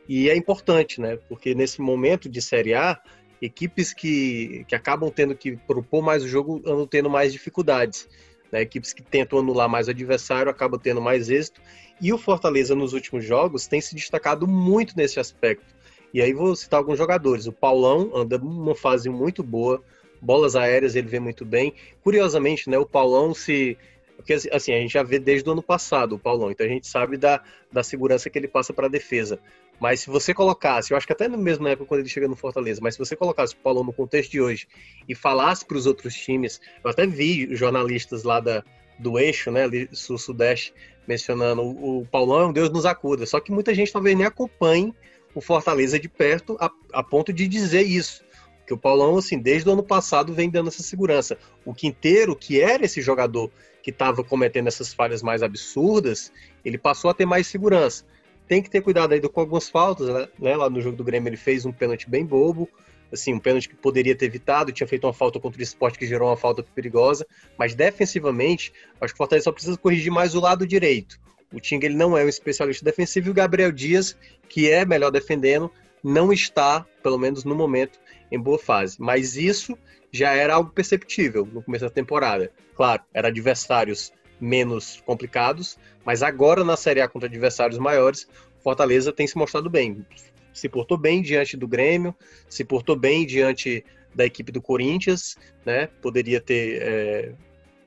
e é importante, né? Porque nesse momento de Série A, equipes que, que acabam tendo que propor mais o jogo andam tendo mais dificuldades. Né? Equipes que tentam anular mais o adversário acabam tendo mais êxito. E o Fortaleza, nos últimos jogos, tem se destacado muito nesse aspecto. E aí vou citar alguns jogadores. O Paulão anda numa fase muito boa, bolas aéreas ele vê muito bem. Curiosamente, né, o Paulão se porque assim, a gente já vê desde o ano passado o Paulão, então a gente sabe da, da segurança que ele passa para a defesa. Mas se você colocasse, eu acho que até no mesmo época quando ele chega no Fortaleza, mas se você colocasse o Paulão no contexto de hoje e falasse para os outros times, eu até vi jornalistas lá da, do eixo, né, sul-sudeste, mencionando o, o Paulão é um Deus nos acuda, só que muita gente talvez nem acompanhe o Fortaleza de perto a, a ponto de dizer isso. Que o Paulão, assim, desde o ano passado vem dando essa segurança. O Quinteiro, que era esse jogador que estava cometendo essas falhas mais absurdas, ele passou a ter mais segurança. Tem que ter cuidado aí com algumas faltas, né? né? Lá no jogo do Grêmio ele fez um pênalti bem bobo, assim, um pênalti que poderia ter evitado, tinha feito uma falta contra o esporte que gerou uma falta perigosa, mas defensivamente, acho que o Fortaleza só precisa corrigir mais o lado direito. O Ting ele não é um especialista defensivo e o Gabriel Dias, que é melhor defendendo, não está, pelo menos no momento, em boa fase. Mas isso já era algo perceptível no começo da temporada. Claro, eram adversários menos complicados, mas agora na Série A contra adversários maiores, Fortaleza tem se mostrado bem. Se portou bem diante do Grêmio, se portou bem diante da equipe do Corinthians, né? Poderia ter é,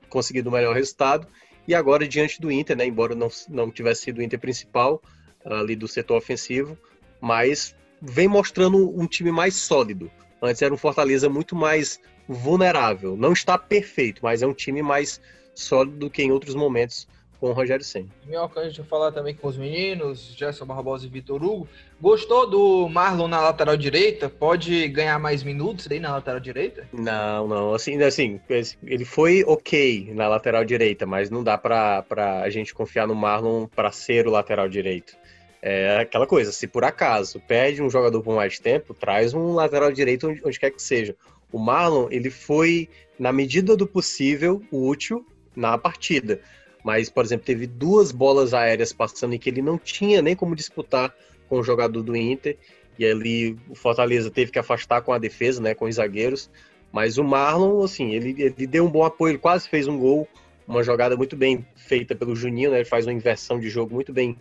conseguido um melhor resultado. E agora, diante do Inter, né, embora não, não tivesse sido o Inter principal ali do setor ofensivo, mas vem mostrando um time mais sólido. Antes era um Fortaleza muito mais vulnerável. Não está perfeito, mas é um time mais sólido do que em outros momentos com o Rogério Senna. Minhoca, a gente vai falar também com os meninos, Gerson Barbosa e Vitor Hugo. Gostou do Marlon na lateral direita? Pode ganhar mais minutos aí na lateral direita? Não, não. Assim, assim ele foi ok na lateral direita, mas não dá para a gente confiar no Marlon para ser o lateral direito. é aquela coisa, se por acaso perde um jogador por mais tempo, traz um lateral direito onde, onde quer que seja. O Marlon, ele foi, na medida do possível, útil na partida. Mas, por exemplo, teve duas bolas aéreas passando em que ele não tinha nem como disputar com o jogador do Inter. E ali o Fortaleza teve que afastar com a defesa, né, com os zagueiros. Mas o Marlon, assim, ele, ele deu um bom apoio, ele quase fez um gol, uma jogada muito bem feita pelo Juninho, né? Ele faz uma inversão de jogo muito bem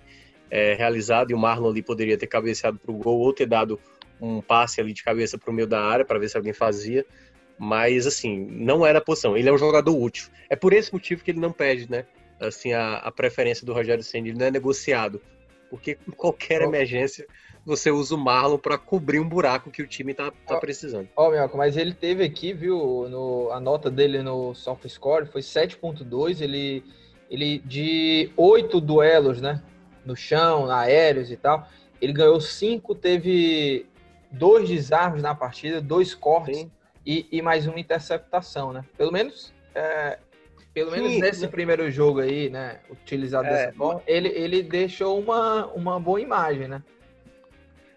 é, realizada e o Marlon ali poderia ter cabeceado para o gol ou ter dado um passe ali de cabeça para o meio da área para ver se alguém fazia. Mas, assim, não era a posição. Ele é um jogador útil. É por esse motivo que ele não perde, né? Assim, a, a preferência do Rogério. Ele não é negociado. Porque em qualquer emergência você usa o Marlon para cobrir um buraco que o time tá, tá precisando. Ó, oh, mas ele teve aqui, viu, no, a nota dele no SoftScore foi 7.2, ele, ele de oito duelos, né, no chão, aéreos e tal, ele ganhou cinco, teve dois desarmes na partida, dois cortes e, e, mais uma interceptação, né? Pelo menos, é, pelo Sim, menos nesse primeiro jogo aí, né, utilizado é, dessa forma, ele, ele deixou uma, uma boa imagem, né?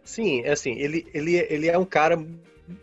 Sim, é assim, ele, ele, ele é um cara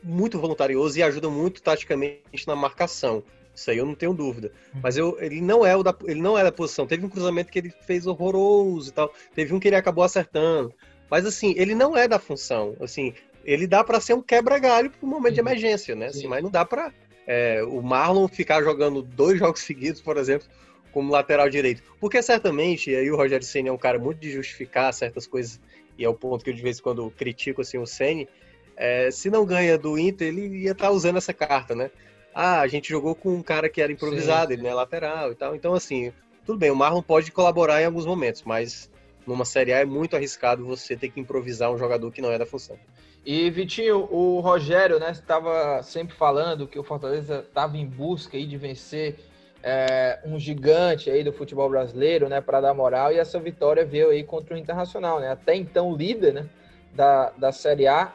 muito voluntarioso e ajuda muito taticamente na marcação. Isso aí eu não tenho dúvida. Uhum. Mas eu, ele não é o da, ele não é da posição. Teve um cruzamento que ele fez horroroso e tal. Teve um que ele acabou acertando. Mas assim, ele não é da função. Assim, ele dá para ser um quebra-galho para um momento de uhum. emergência, né? Assim, mas não dá para é, o Marlon ficar jogando dois jogos seguidos, por exemplo, como lateral direito. Porque certamente, e aí o Rogério Senna é um cara muito de justificar certas coisas e é o ponto que eu de vez em quando critico assim, o Ceni, é, se não ganha do Inter, ele ia estar tá usando essa carta, né? Ah, a gente jogou com um cara que era improvisado, Sim. ele não é lateral e tal. Então, assim, tudo bem, o Marlon pode colaborar em alguns momentos, mas numa Série A é muito arriscado você ter que improvisar um jogador que não é da função. E, Vitinho, o Rogério, né, estava sempre falando que o Fortaleza estava em busca aí de vencer é, um gigante aí do futebol brasileiro, né, para dar moral, e essa vitória veio aí contra o Internacional, né, até então líder, né, da, da Série A,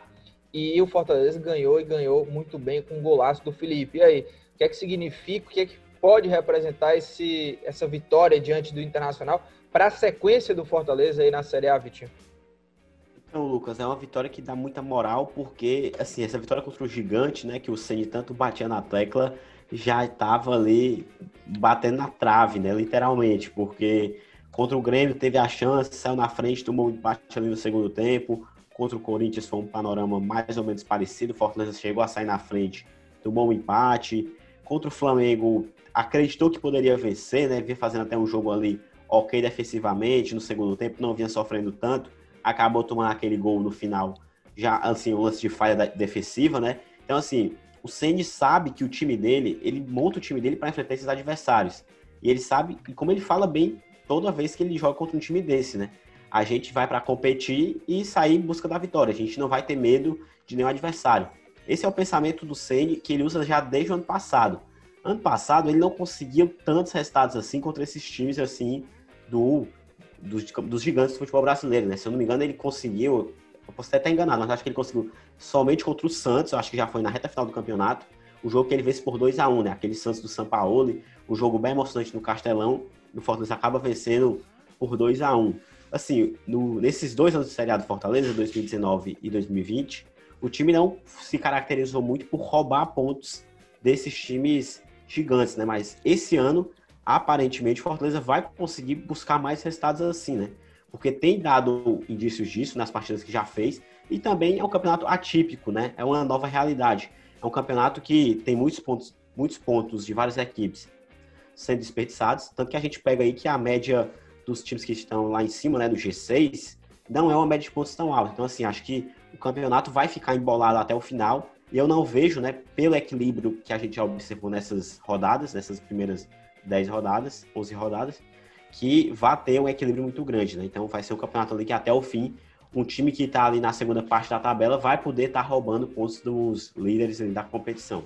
e o Fortaleza ganhou e ganhou muito bem com o golaço do Felipe. E aí, o que é que significa, o que é que pode representar esse, essa vitória diante do Internacional para a sequência do Fortaleza aí na Série A, Vitinho? Então, Lucas, é uma vitória que dá muita moral, porque, assim, essa vitória contra o gigante, né, que o Ceni tanto batia na tecla, já estava ali batendo na trave, né? Literalmente, porque contra o Grêmio teve a chance, saiu na frente, tomou um empate ali no segundo tempo. Contra o Corinthians foi um panorama mais ou menos parecido. O Fortaleza chegou a sair na frente, tomou um empate. Contra o Flamengo, acreditou que poderia vencer, né? Vinha fazendo até um jogo ali ok defensivamente no segundo tempo, não vinha sofrendo tanto. Acabou tomando aquele gol no final, já assim, um lance de falha defensiva, né? Então, assim, o Ceni sabe que o time dele, ele monta o time dele para enfrentar esses adversários. E ele sabe, e como ele fala bem toda vez que ele joga contra um time desse, né? A gente vai para competir e sair em busca da vitória. A gente não vai ter medo de nenhum adversário. Esse é o pensamento do Ceni que ele usa já desde o ano passado. Ano passado ele não conseguiu tantos resultados assim contra esses times assim do dos, dos gigantes do futebol brasileiro, né? Se eu não me engano, ele conseguiu eu posso até estar enganado, mas acho que ele conseguiu somente contra o Santos, acho que já foi na reta final do campeonato, o jogo que ele vence por 2 a 1 né? Aquele Santos do Sampaoli, um jogo bem emocionante no Castelão, e o Fortaleza acaba vencendo por 2 a 1 Assim, no, nesses dois anos de Série A do Fortaleza, 2019 e 2020, o time não se caracterizou muito por roubar pontos desses times gigantes, né? Mas esse ano, aparentemente, o Fortaleza vai conseguir buscar mais resultados assim, né? porque tem dado indícios disso nas partidas que já fez, e também é um campeonato atípico, né? É uma nova realidade. É um campeonato que tem muitos pontos, muitos pontos de várias equipes sendo desperdiçados, tanto que a gente pega aí que a média dos times que estão lá em cima, né, do G6, não é uma média de pontos tão alta. Então, assim, acho que o campeonato vai ficar embolado até o final, e eu não vejo, né, pelo equilíbrio que a gente já observou nessas rodadas, nessas primeiras 10 rodadas, 11 rodadas, que vá ter um equilíbrio muito grande, né? Então vai ser um campeonato ali que até o fim, um time que está ali na segunda parte da tabela vai poder estar tá roubando pontos dos líderes da competição.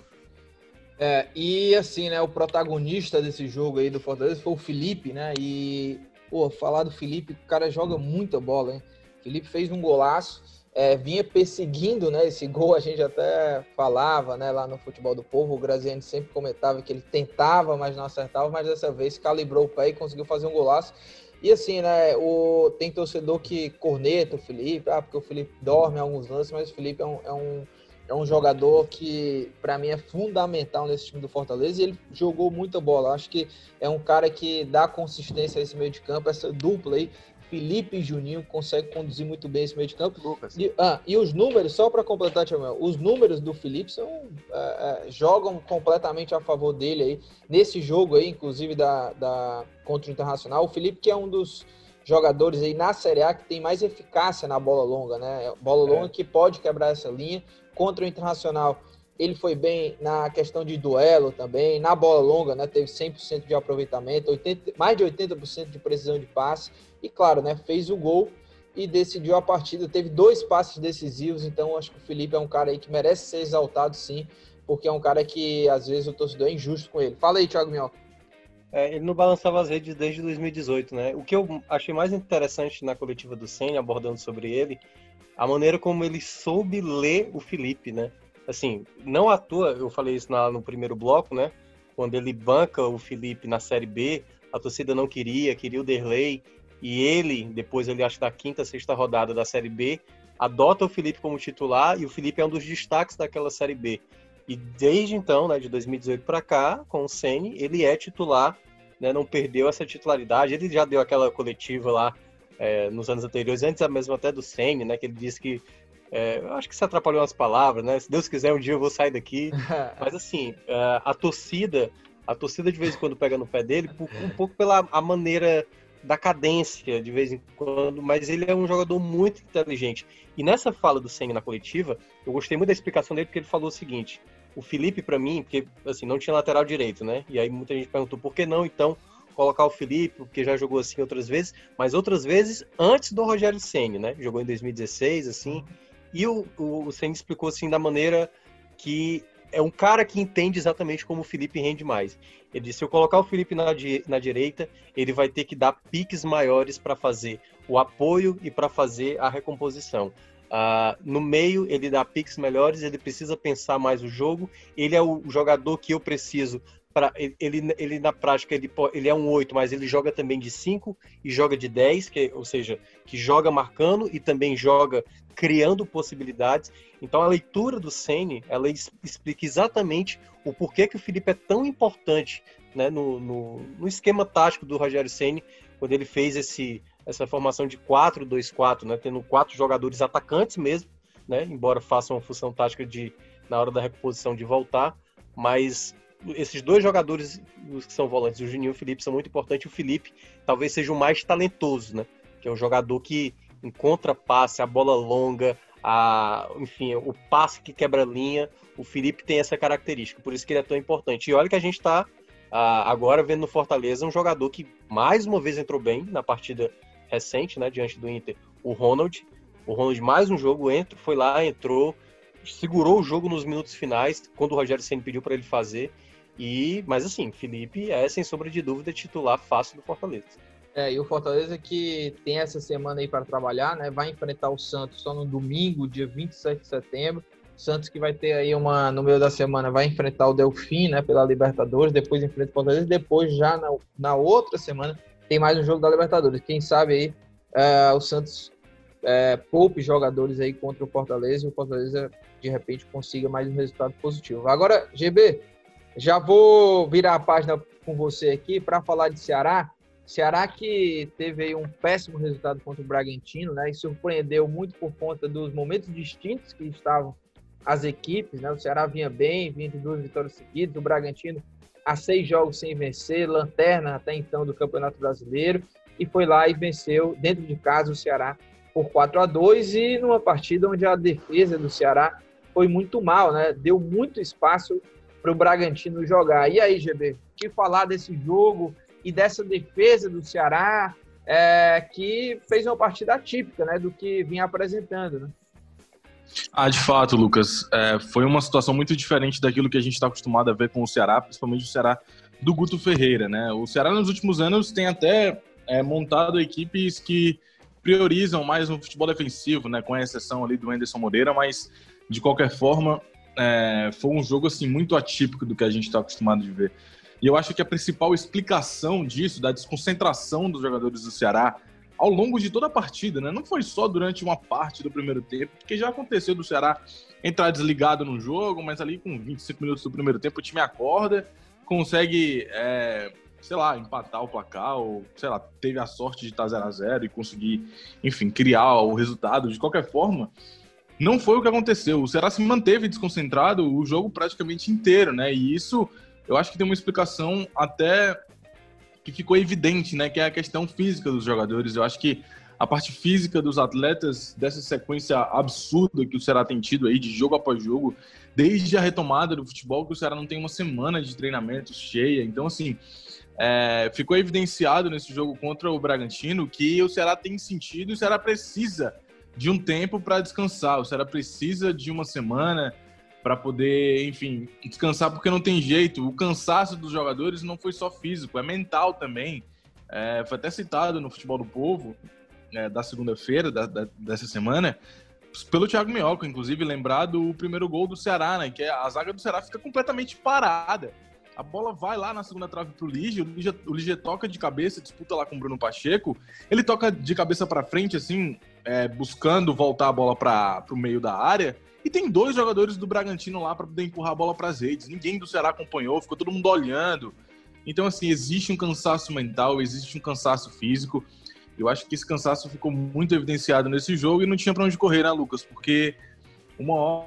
É, e assim, né, o protagonista desse jogo aí do Fortaleza foi o Felipe, né? E, pô, falar do Felipe, o cara joga muita bola, hein? Felipe fez um golaço é, vinha perseguindo né, esse gol, a gente até falava né, lá no Futebol do Povo, o Graziani sempre comentava que ele tentava, mas não acertava, mas dessa vez calibrou o pé e conseguiu fazer um golaço. E assim, né, o, tem torcedor que corneta o Felipe, ah, porque o Felipe dorme alguns lances, mas o Felipe é um, é um, é um jogador que, para mim, é fundamental nesse time do Fortaleza e ele jogou muita bola. Acho que é um cara que dá consistência a esse meio de campo, essa dupla aí. Felipe e Juninho conseguem conduzir muito bem esse meio de campo. Lucas. E, ah, e os números, só para completar, Tiago, os números do Felipe são, é, é, jogam completamente a favor dele aí. Nesse jogo aí, inclusive da, da, contra o Internacional, o Felipe que é um dos jogadores aí na Série A que tem mais eficácia na bola longa, né? Bola longa é. que pode quebrar essa linha. Contra o Internacional, ele foi bem na questão de duelo também, na bola longa, né? Teve 100% de aproveitamento, 80, mais de 80% de precisão de passe e claro, né, fez o gol e decidiu a partida. Teve dois passes decisivos, então acho que o Felipe é um cara aí que merece ser exaltado sim, porque é um cara que às vezes o torcedor é injusto com ele. Fala aí, Thiago Minhoca. É, ele não balançava as redes desde 2018, né? O que eu achei mais interessante na coletiva do Senna, abordando sobre ele, a maneira como ele soube ler o Felipe, né? Assim, não à toa, eu falei isso na, no primeiro bloco, né? Quando ele banca o Felipe na Série B, a torcida não queria, queria o Derlei, e ele, depois ele acho da quinta, sexta rodada da Série B, adota o Felipe como titular e o Felipe é um dos destaques daquela Série B. E desde então, né, de 2018 para cá, com o Ceni, ele é titular, né, não perdeu essa titularidade. Ele já deu aquela coletiva lá é, nos anos anteriores, antes mesmo até do Ceni, né, que ele disse que é, eu acho que se atrapalhou umas palavras, né? Se Deus quiser, um dia eu vou sair daqui. [laughs] Mas assim, é, a torcida, a torcida de vez em quando pega no pé dele, um pouco pela a maneira da cadência de vez em quando, mas ele é um jogador muito inteligente. E nessa fala do Senna na coletiva, eu gostei muito da explicação dele porque ele falou o seguinte: o Felipe para mim, porque assim, não tinha lateral direito, né? E aí muita gente perguntou por que não então colocar o Felipe, porque já jogou assim outras vezes, mas outras vezes antes do Rogério Senna, né? Jogou em 2016 assim. E o, o, o explicou assim da maneira que é um cara que entende exatamente como o Felipe rende mais. Ele disse: se eu colocar o Felipe na, di na direita, ele vai ter que dar piques maiores para fazer o apoio e para fazer a recomposição. Uh, no meio, ele dá piques melhores, ele precisa pensar mais o jogo. Ele é o jogador que eu preciso Pra, ele, ele na prática ele, ele é um 8, mas ele joga também de 5 e joga de 10, que, ou seja, que joga marcando e também joga criando possibilidades. Então a leitura do Sene, ela explica exatamente o porquê que o Felipe é tão importante né, no, no, no esquema tático do Rogério Ceni quando ele fez esse, essa formação de 4-2-4, né, tendo quatro jogadores atacantes mesmo, né, embora façam uma função tática de na hora da reposição de voltar, mas esses dois jogadores os que são volantes, o Juninho e o Felipe, são muito importantes. O Felipe talvez seja o mais talentoso, né? Que é um jogador que encontra passe, a bola longa, a, enfim, o passe que quebra linha. O Felipe tem essa característica, por isso que ele é tão importante. E olha que a gente está agora vendo no Fortaleza um jogador que mais uma vez entrou bem na partida recente, né? Diante do Inter, o Ronald. O Ronald, mais um jogo, entra, foi lá, entrou, segurou o jogo nos minutos finais, quando o Rogério Senna pediu para ele fazer. E, mas assim, Felipe é sem sombra de dúvida titular fácil do Fortaleza. É, e o Fortaleza que tem essa semana aí para trabalhar, né? Vai enfrentar o Santos só no domingo, dia 27 de setembro. Santos que vai ter aí uma no meio da semana vai enfrentar o Delfim, né, pela Libertadores, depois enfrenta o Fortaleza, depois já na, na outra semana tem mais um jogo da Libertadores. Quem sabe aí é, o Santos é, poupe jogadores aí contra o Fortaleza e o Fortaleza de repente consiga mais um resultado positivo. Agora, GB, já vou virar a página com você aqui para falar de Ceará. Ceará que teve aí um péssimo resultado contra o Bragantino, né? E surpreendeu muito por conta dos momentos distintos que estavam as equipes, né? O Ceará vinha bem, vinha de duas vitórias seguidas, o Bragantino a seis jogos sem vencer, lanterna até então do Campeonato Brasileiro, e foi lá e venceu dentro de casa o Ceará por 4 a 2 e numa partida onde a defesa do Ceará foi muito mal, né? Deu muito espaço para o Bragantino jogar. E aí, GB, o que falar desse jogo e dessa defesa do Ceará, é, que fez uma partida atípica né, do que vinha apresentando? Né? Ah, de fato, Lucas. É, foi uma situação muito diferente daquilo que a gente está acostumado a ver com o Ceará, principalmente o Ceará do Guto Ferreira. Né? O Ceará, nos últimos anos, tem até é, montado equipes que priorizam mais um futebol defensivo, né, com a exceção ali do Anderson Moreira, mas de qualquer forma é, foi um jogo assim muito atípico do que a gente está acostumado de ver. E eu acho que a principal explicação disso, da desconcentração dos jogadores do Ceará ao longo de toda a partida, né? Não foi só durante uma parte do primeiro tempo, porque já aconteceu do Ceará entrar desligado no jogo, mas ali com 25 minutos do primeiro tempo o time acorda, consegue, é, sei lá, empatar o placar, ou sei lá, teve a sorte de estar 0 a 0 e conseguir, enfim, criar o resultado de qualquer forma. Não foi o que aconteceu. O Ceará se manteve desconcentrado o jogo praticamente inteiro, né? E isso eu acho que tem uma explicação até que ficou evidente, né? Que é a questão física dos jogadores. Eu acho que a parte física dos atletas dessa sequência absurda que o Ceará tem tido aí de jogo após jogo, desde a retomada do futebol, que o Ceará não tem uma semana de treinamento cheia. Então, assim, é, ficou evidenciado nesse jogo contra o Bragantino que o Ceará tem sentido e o Ceará precisa de um tempo para descansar. O Ceará precisa de uma semana para poder, enfim, descansar, porque não tem jeito. O cansaço dos jogadores não foi só físico, é mental também. É, foi até citado no Futebol do Povo, é, da segunda-feira, da, da, dessa semana, pelo Thiago Minhoca, inclusive, lembrado o primeiro gol do Ceará, né? Que é a zaga do Ceará fica completamente parada. A bola vai lá na segunda trave pro o Lige, o Lige toca de cabeça, disputa lá com o Bruno Pacheco. Ele toca de cabeça para frente, assim, é, buscando voltar a bola para o meio da área. E tem dois jogadores do Bragantino lá para poder empurrar a bola para as redes. Ninguém do Ceará acompanhou, ficou todo mundo olhando. Então, assim, existe um cansaço mental, existe um cansaço físico. Eu acho que esse cansaço ficou muito evidenciado nesse jogo e não tinha para onde correr, né, Lucas? Porque uma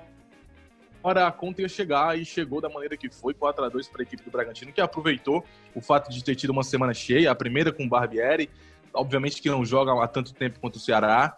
hora a conta ia chegar e chegou da maneira que foi, 4 a 2 para a equipe do Bragantino, que aproveitou o fato de ter tido uma semana cheia, a primeira com o Barbieri, obviamente que não joga há tanto tempo quanto o Ceará,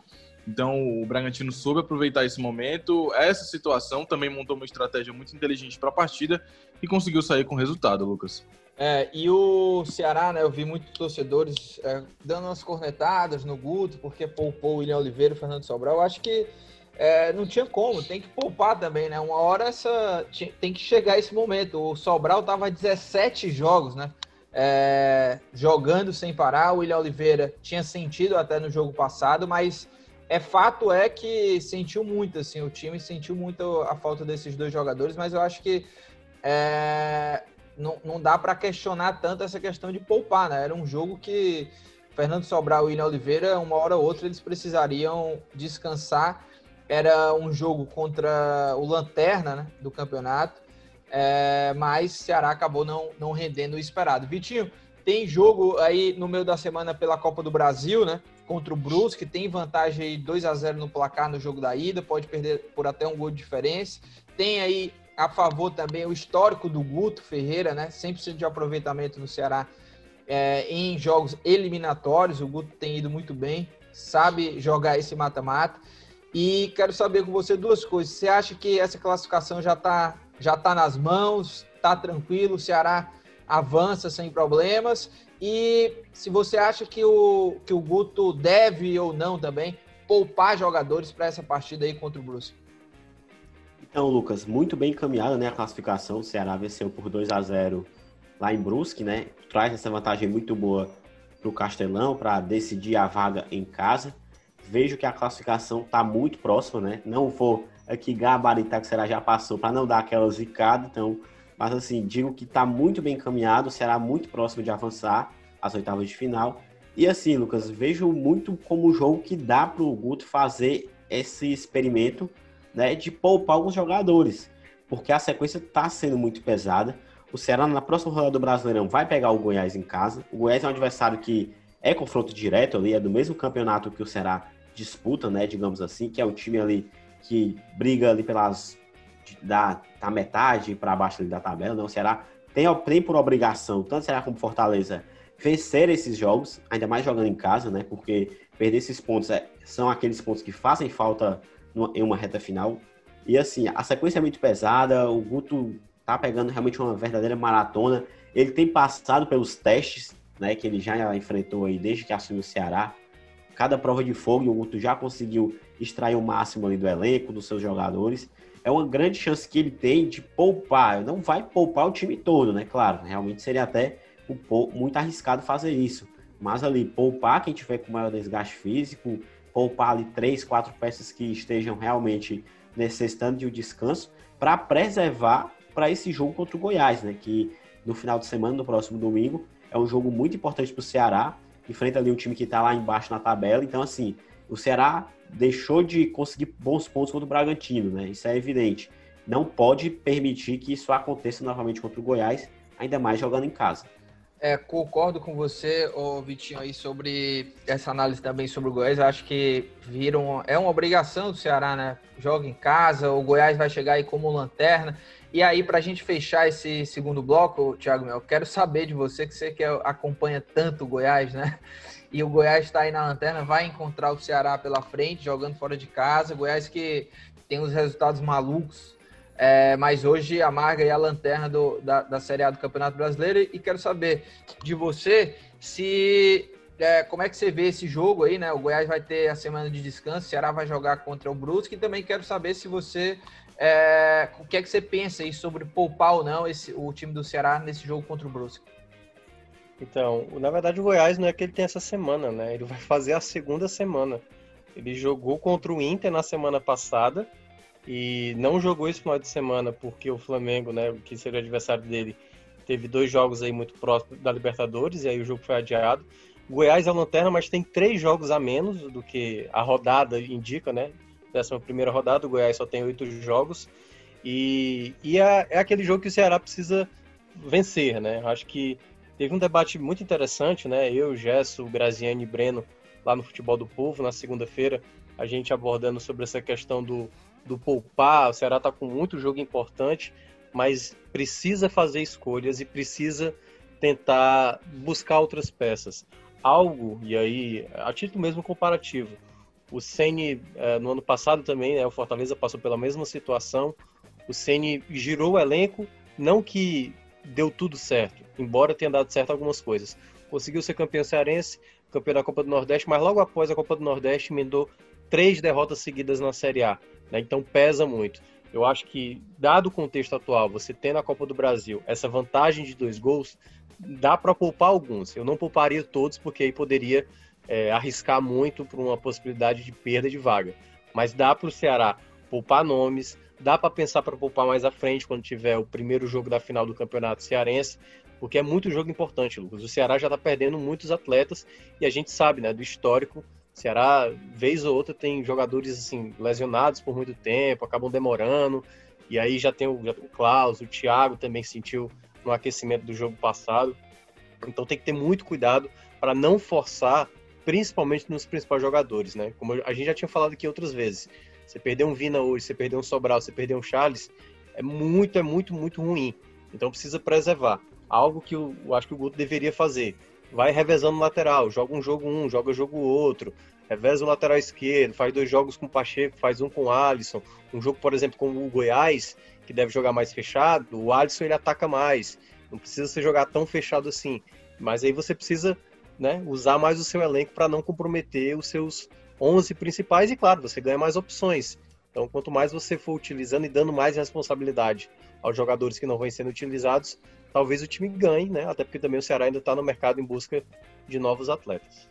então o Bragantino soube aproveitar esse momento, essa situação, também montou uma estratégia muito inteligente para a partida e conseguiu sair com resultado, Lucas. É, e o Ceará, né, eu vi muitos torcedores é, dando umas cornetadas no Guto, porque poupou o William Oliveira e o Fernando Sobral. Eu acho que é, não tinha como, tem que poupar também, né? Uma hora essa, tem que chegar esse momento. O Sobral tava 17 jogos, né? É, jogando sem parar. O William Oliveira tinha sentido até no jogo passado, mas é fato é que sentiu muito, assim, o time sentiu muito a falta desses dois jogadores, mas eu acho que é, não, não dá para questionar tanto essa questão de poupar, né? Era um jogo que Fernando Sobral e William Oliveira, uma hora ou outra, eles precisariam descansar. Era um jogo contra o Lanterna né, do campeonato, é, mas Ceará acabou não, não rendendo o esperado. Vitinho, tem jogo aí no meio da semana pela Copa do Brasil, né? Contra o Brusque, tem vantagem 2 a 0 no placar no jogo da ida, pode perder por até um gol de diferença. Tem aí a favor também o histórico do Guto Ferreira, né? 100% de aproveitamento no Ceará é, em jogos eliminatórios. O Guto tem ido muito bem, sabe jogar esse mata-mata. E quero saber com você duas coisas. Você acha que essa classificação já está já tá nas mãos? Está tranquilo? O Ceará avança sem problemas? E se você acha que o, que o Guto deve ou não também poupar jogadores para essa partida aí contra o Brusque? Então, Lucas, muito bem encaminhada né, a classificação. O Ceará venceu por 2 a 0 lá em Brusque, né? Traz essa vantagem muito boa para o Castelão para decidir a vaga em casa. Vejo que a classificação está muito próxima, né? Não vou aqui gabaritar que o Ceará já passou para não dar aquela zicada, então, mas assim, digo que está muito bem encaminhado, o Ceará muito próximo de avançar às oitavas de final. E assim, Lucas, vejo muito como um jogo que dá para o Guto fazer esse experimento né, de poupar alguns jogadores, porque a sequência está sendo muito pesada. O Ceará, na próxima rodada do Brasileirão, vai pegar o Goiás em casa. O Goiás é um adversário que é confronto direto ali, é do mesmo campeonato que o Ceará disputa, né, digamos assim, que é o time ali que briga ali pelas da, da metade para baixo da tabela, né? O Ceará tem, tem por obrigação, tanto Ceará como Fortaleza, vencer esses jogos, ainda mais jogando em casa, né? Porque perder esses pontos é, são aqueles pontos que fazem falta em uma reta final. E assim, a sequência é muito pesada, o Guto tá pegando realmente uma verdadeira maratona. Ele tem passado pelos testes, né, que ele já enfrentou aí desde que assumiu o Ceará. Cada prova de fogo, o Guto já conseguiu extrair o máximo ali do elenco, dos seus jogadores. É uma grande chance que ele tem de poupar. Não vai poupar o time todo, né? Claro, realmente seria até muito arriscado fazer isso. Mas ali, poupar quem tiver com maior desgaste físico, poupar ali três, quatro peças que estejam realmente necessitando de um descanso para preservar para esse jogo contra o Goiás, né? Que no final de semana, no próximo domingo. É um jogo muito importante para o Ceará. Enfrenta ali um time que está lá embaixo na tabela. Então, assim, o Ceará deixou de conseguir bons pontos contra o Bragantino, né? Isso é evidente. Não pode permitir que isso aconteça novamente contra o Goiás, ainda mais jogando em casa. É, concordo com você, ô Vitinho, aí sobre essa análise também sobre o Goiás. Acho que viram. É uma obrigação do Ceará, né? Joga em casa, o Goiás vai chegar aí como lanterna. E aí, para a gente fechar esse segundo bloco, Thiago Mel, quero saber de você, que você que acompanha tanto o Goiás, né? E o Goiás está aí na lanterna, vai encontrar o Ceará pela frente, jogando fora de casa. Goiás que tem os resultados malucos é, mas hoje amarga aí a lanterna do, da, da Série A do Campeonato Brasileiro e quero saber de você se é, como é que você vê esse jogo aí, né? O Goiás vai ter a semana de descanso, o Ceará vai jogar contra o Brusque e também quero saber se você é, o que é que você pensa aí sobre poupar ou não esse, o time do Ceará nesse jogo contra o Brusque. Então, na verdade o Goiás não é que ele tem essa semana, né? Ele vai fazer a segunda semana. Ele jogou contra o Inter na semana passada e não jogou esse final de semana porque o Flamengo, né, que seria o adversário dele, teve dois jogos aí muito próximos da Libertadores e aí o jogo foi adiado. Goiás é o lanterna, mas tem três jogos a menos do que a rodada indica, né? Décima primeira rodada, o Goiás só tem oito jogos e, e é, é aquele jogo que o Ceará precisa vencer, né? Acho que teve um debate muito interessante, né? Eu, Gesso, Graziani e Breno lá no Futebol do Povo na segunda-feira, a gente abordando sobre essa questão do do poupar, o Ceará está com muito jogo importante, mas precisa fazer escolhas e precisa tentar buscar outras peças. Algo, e aí, a título mesmo comparativo, o Ceni eh, no ano passado também, né, o Fortaleza passou pela mesma situação, o Ceni girou o elenco, não que deu tudo certo, embora tenha dado certo algumas coisas. Conseguiu ser campeão cearense, campeão da Copa do Nordeste, mas logo após a Copa do Nordeste emendou três derrotas seguidas na Série A. Né? Então pesa muito. Eu acho que, dado o contexto atual, você tem na Copa do Brasil essa vantagem de dois gols, dá para poupar alguns. Eu não pouparia todos, porque aí poderia é, arriscar muito por uma possibilidade de perda de vaga. Mas dá para o Ceará poupar nomes, dá para pensar para poupar mais à frente, quando tiver o primeiro jogo da final do Campeonato Cearense, porque é muito jogo importante, Lucas. O Ceará já está perdendo muitos atletas e a gente sabe né, do histórico Ceará, vez ou outra, tem jogadores assim lesionados por muito tempo, acabam demorando. E aí já tem o, o Klaus, o Thiago também sentiu no aquecimento do jogo passado. Então tem que ter muito cuidado para não forçar, principalmente nos principais jogadores, né? Como a gente já tinha falado aqui outras vezes. Você perder um Vina hoje, você perder um Sobral, você perder um Charles, é muito, é muito, muito ruim. Então precisa preservar. Algo que eu, eu acho que o Guto deveria fazer. Vai revezando lateral, joga um jogo um, joga jogo outro, reveza o lateral esquerdo, faz dois jogos com o Pacheco, faz um com o Alisson, um jogo, por exemplo, com o Goiás, que deve jogar mais fechado, o Alisson ele ataca mais, não precisa ser jogar tão fechado assim, mas aí você precisa né, usar mais o seu elenco para não comprometer os seus 11 principais e, claro, você ganha mais opções. Então, quanto mais você for utilizando e dando mais responsabilidade aos jogadores que não vão sendo utilizados, talvez o time ganhe, né? Até porque também o Ceará ainda está no mercado em busca de novos atletas.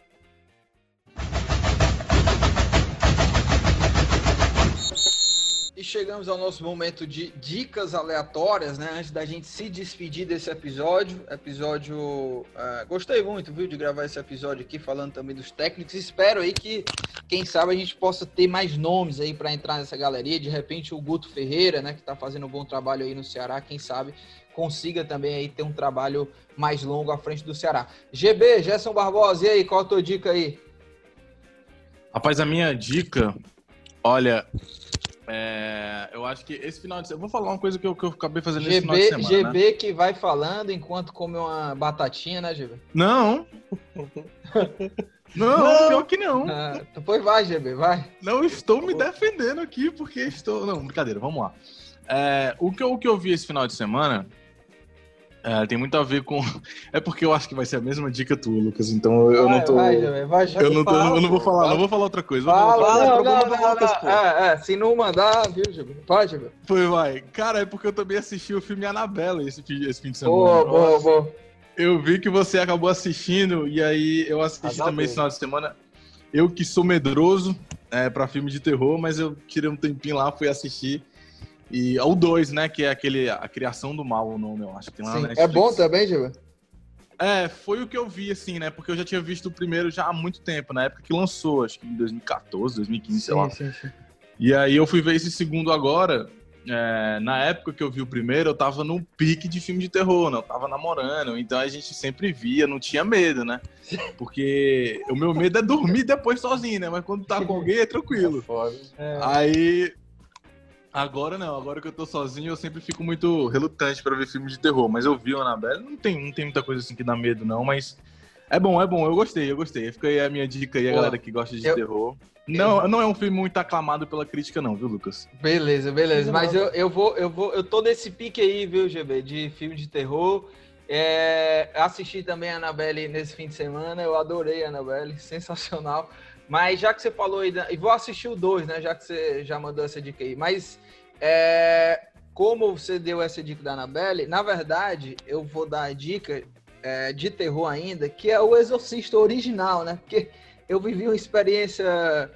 Chegamos ao nosso momento de dicas aleatórias, né? Antes da gente se despedir desse episódio. Episódio. Uh, gostei muito, viu, de gravar esse episódio aqui, falando também dos técnicos. Espero aí que, quem sabe, a gente possa ter mais nomes aí para entrar nessa galeria. De repente, o Guto Ferreira, né, que está fazendo um bom trabalho aí no Ceará, quem sabe consiga também aí ter um trabalho mais longo à frente do Ceará. GB, Gerson Barbosa, e aí, qual a tua dica aí? Rapaz, a minha dica, olha, é, eu acho que esse final de semana. Eu vou falar uma coisa que eu, que eu acabei fazendo GB, final de semana. GB né? que vai falando enquanto come uma batatinha, né, GB? Não! [laughs] Não, não, pior que não. Ah, pois vai, GB, vai. Não estou me defendendo aqui, porque estou. Não, brincadeira, vamos lá. É, o, que eu, o que eu vi esse final de semana é, tem muito a ver com. [laughs] É porque eu acho que vai ser a mesma dica tua, Lucas. Então eu vai, não tô. Vai, vai, eu, não tô eu não vou falar, não vou falar outra coisa. Fala, não, é, é, se não mandar, viu, Gil? Pode, Gil? Foi, vai. Cara, é porque eu também assisti o filme Annabelle esse, esse fim de semana. Boa, boa, boa. Eu vi que você acabou assistindo, e aí eu assisti também esse final de semana. Eu que sou medroso é, para filme de terror, mas eu tirei um tempinho lá, fui assistir. E o 2, né? Que é aquele A Criação do Mal, o nome, eu acho que tem lá Sim. na É bom também, Giba? É, foi o que eu vi, assim, né? Porque eu já tinha visto o primeiro já há muito tempo, na época que lançou, acho que em 2014, 2015, sei lá. sim, sim. E aí eu fui ver esse segundo agora. é, na época que eu vi o primeiro, eu tava no pique de filme de terror, né? Eu tava namorando, então a gente sempre via, não tinha medo, né? [laughs] Porque o meu medo é dormir depois sozinho, né? Mas quando tá com alguém é tranquilo. Foda. Aí. Agora não, agora que eu tô sozinho, eu sempre fico muito relutante pra ver filme de terror. Mas eu vi o Annabelle, não tem, não tem muita coisa assim que dá medo, não, mas. É bom, é bom, eu gostei, eu gostei. Fica aí a minha dica aí, a Pô, galera que gosta de eu- terror. Não, não é um filme muito aclamado pela crítica, não, viu, Lucas? Beleza, beleza. Mas eu, eu vou, eu vou, eu tô nesse pique aí, viu, GB, de filme de terror. É, assisti também a Annabelle nesse fim de semana, eu adorei a Annabelle, [laughs] sensacional. Mas já que você falou aí, da- e vou assistir o 2, né? Já que você já mandou essa dica aí. Mas é, como você deu essa dica da Annabelle, na verdade, eu vou dar a dica é, de terror ainda, que é o Exorcista original, né? Porque eu vivi uma experiência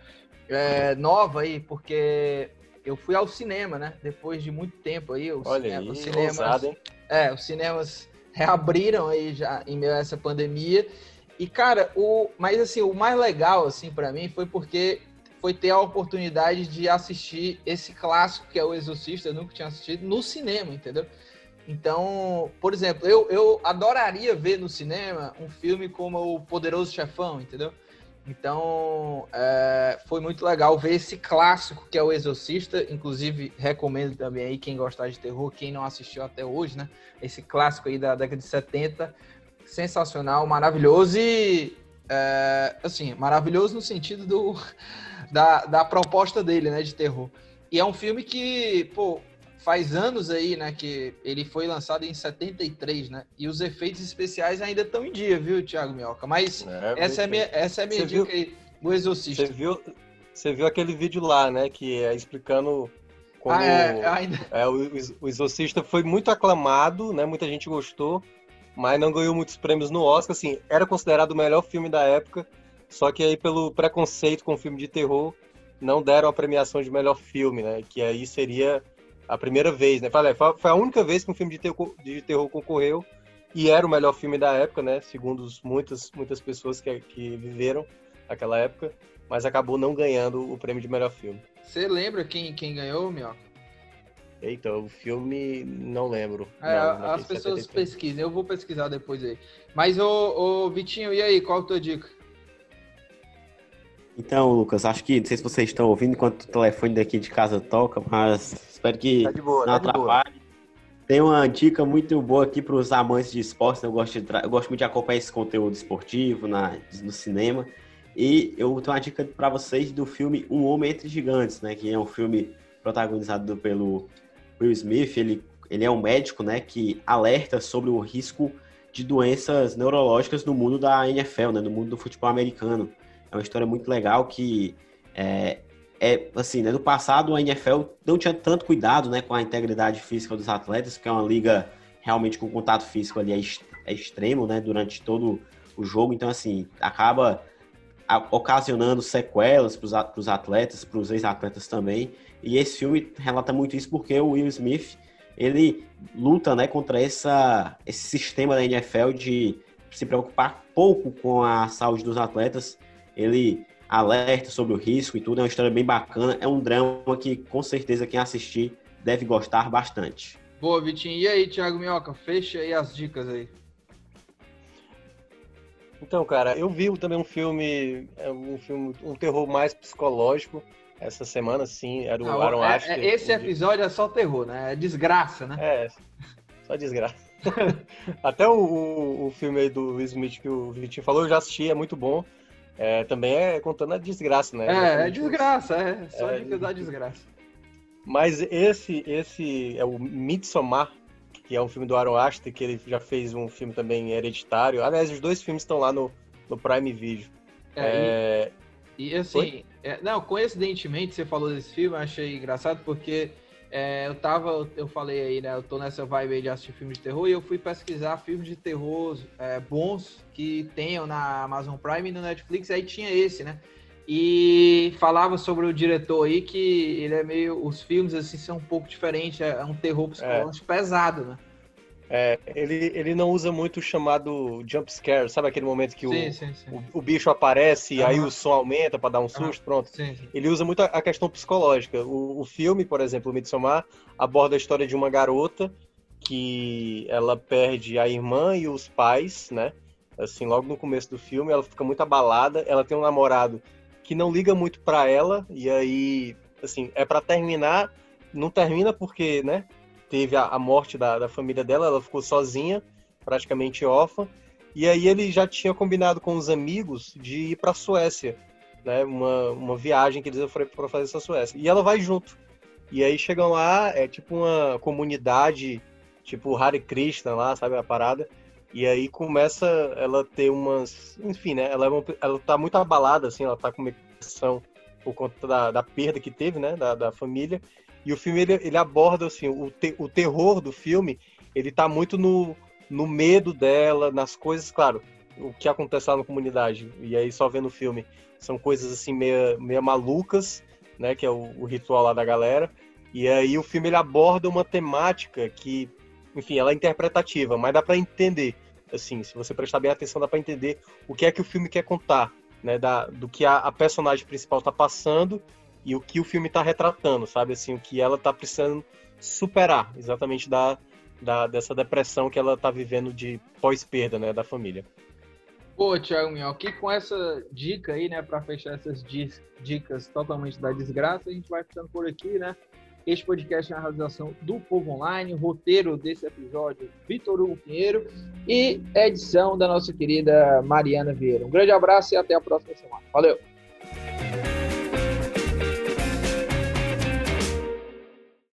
é, nova aí, porque eu fui ao cinema, né? Depois de muito tempo aí, os, Olha cinema- aí, os cinemas, ousado, hein? é, os cinemas reabriram aí já em meio a essa pandemia. E cara, o, mas assim, o mais legal assim para mim foi porque foi ter a oportunidade de assistir esse clássico que é o Exorcista, eu nunca tinha assistido no cinema, entendeu? Então, por exemplo, eu, eu adoraria ver no cinema um filme como O Poderoso Chefão, entendeu? Então, é, foi muito legal ver esse clássico que é o Exorcista. Inclusive, recomendo também aí quem gostar de terror, quem não assistiu até hoje, né? Esse clássico aí da década de 70. Sensacional, maravilhoso e. é, assim, maravilhoso no sentido do, [laughs] da, da proposta dele, né? De terror. E é um filme que, pô, faz anos aí, né? Que ele foi lançado em 73, né? E os efeitos especiais ainda estão em dia, viu, Thiago Minhoca? Mas essa é a minha, essa é a minha dica viu- aí, o Exorcista. Você viu, você viu aquele vídeo lá, né? Que é explicando como Ah, é, ainda. é, o, o Exorcista foi muito aclamado, né? Muita gente gostou, mas não ganhou muitos prêmios no Oscar. Assim, era considerado o melhor filme da época, só que aí pelo preconceito com o filme de terror não deram a premiação de melhor filme, né? Que aí seria a primeira vez, né? Falei, foi a única vez que um filme de terror, de terror concorreu e era o melhor filme da época, né? Segundo muitas muitas pessoas que, que viveram aquela época, mas acabou não ganhando o prêmio de melhor filme. Você lembra quem, quem ganhou, Minhoca? Eita, o filme não lembro. É, Não, as pessoas 73. pesquisam, eu vou pesquisar depois aí. Mas, ô, ô Vitinho, e aí, qual a tua dica? Então, Lucas, acho que não sei se vocês estão ouvindo enquanto o telefone daqui de casa toca, mas espero que Tá de boa, não tá de boa. atrapalhe. Tem uma dica muito boa aqui para os amantes de esportes. né? Eu gosto, de tra- eu gosto muito de acompanhar esse conteúdo esportivo na, no cinema. E eu tenho uma dica para vocês do filme Um Homem Entre Gigantes, né? Que é um filme protagonizado pelo Will Smith. Ele, ele é um médico, né? Que alerta sobre o risco de doenças neurológicas no mundo da NFL, né? No mundo do futebol americano. É uma história muito legal que é, é assim, né? No passado a NFL não tinha tanto cuidado, né, com a integridade física dos atletas, porque é uma liga realmente com contato físico ali é, é extremo, né, durante todo o jogo. Então assim acaba ocasionando sequelas para os atletas, para os ex-atletas também. E esse filme relata muito isso porque o Will Smith ele luta, né, contra essa, esse sistema da NFL de se preocupar pouco com a saúde dos atletas. Ele alerta sobre o risco e tudo. É uma história bem bacana. É um drama que, com certeza, quem assistir deve gostar bastante. Boa, Vitinho. E aí, Thiago Minhoca, fecha aí as dicas aí. Então, cara, eu vi também um filme, é, um filme, um terror mais psicológico essa semana, sim, era o Ah, Aaron é- é- esse episódio é só terror, né? É desgraça, né? É, só desgraça. [laughs] Até o, o, o filme aí do Will Smith que o Vitinho falou, eu já assisti, é muito bom. É, também é contando a desgraça, né? É, é desgraça, é. Só É, dicas da desgraça. Mas esse, esse é o Midsommar, que é um filme do Aaron Ashton, que ele já fez um filme também hereditário. Aliás, os dois filmes estão lá no, no Prime Video. É, É, e, e assim, é, não, coincidentemente você falou desse filme, eu achei engraçado porque é, eu tava, eu falei aí, né? Eu tô nessa vibe aí de assistir filmes de terror e eu fui pesquisar filmes de terror é, bons que tenham na Amazon Prime e no Netflix, aí tinha esse, né? E falava sobre o diretor aí que ele é meio. Os filmes assim são um pouco diferentes, é um terror psicológico é. pesado, né? É, ele, ele não usa muito o chamado jump scare, sabe aquele momento que sim, o, sim, sim. o, o, bicho aparece e uhum. aí o som aumenta para dar um susto, uhum. pronto. Ele usa muito a, a questão psicológica. O, o, filme, por exemplo, o Midsommar, aborda a história de uma garota que ela perde a irmã e os pais, né? Assim, logo no começo do filme, ela fica muito abalada, ela tem um namorado que não liga muito para ela e aí, assim, é para terminar, não termina porque, né? Teve a, a morte da, da, família dela, ela ficou sozinha, praticamente órfã. E aí ele já tinha combinado com os amigos de ir para a Suécia, né? Uma, uma viagem que eles foram para fazer essa Suécia. E ela vai junto. E aí chegam lá, é tipo uma comunidade, tipo Hare Krishna lá, sabe a parada. E aí começa ela ter umas, enfim, né? Ela, é uma, ela tá muito abalada, assim, ela tá com uma por conta da, da perda que teve, né? Da, da família. E o filme ele, ele aborda assim, o, te, o terror do filme, ele tá muito no, no medo dela, nas coisas, claro, o que acontece lá na comunidade. E aí só vendo o filme, são coisas assim meio, meio malucas, né, que é o, o ritual lá da galera. E aí o filme ele aborda uma temática que, enfim, ela é interpretativa, mas dá para entender. Assim, se você prestar bem atenção, dá para entender o que é que o filme quer contar, né, da, do que a, a personagem principal tá passando e o que o filme está retratando, sabe? Assim, o que ela está precisando superar, exatamente da, da, dessa depressão que ela está vivendo de pós-perda, né, da família. Pô, Thiago Minhoca, com essa dica aí, né, para fechar essas dicas totalmente da desgraça, a gente vai ficando por aqui, né? Este podcast é a realização do Povo Online, roteiro desse episódio, Vitor Hugo Pinheiro, e edição da nossa querida Mariana Vieira. Um grande abraço e até a próxima semana. Valeu!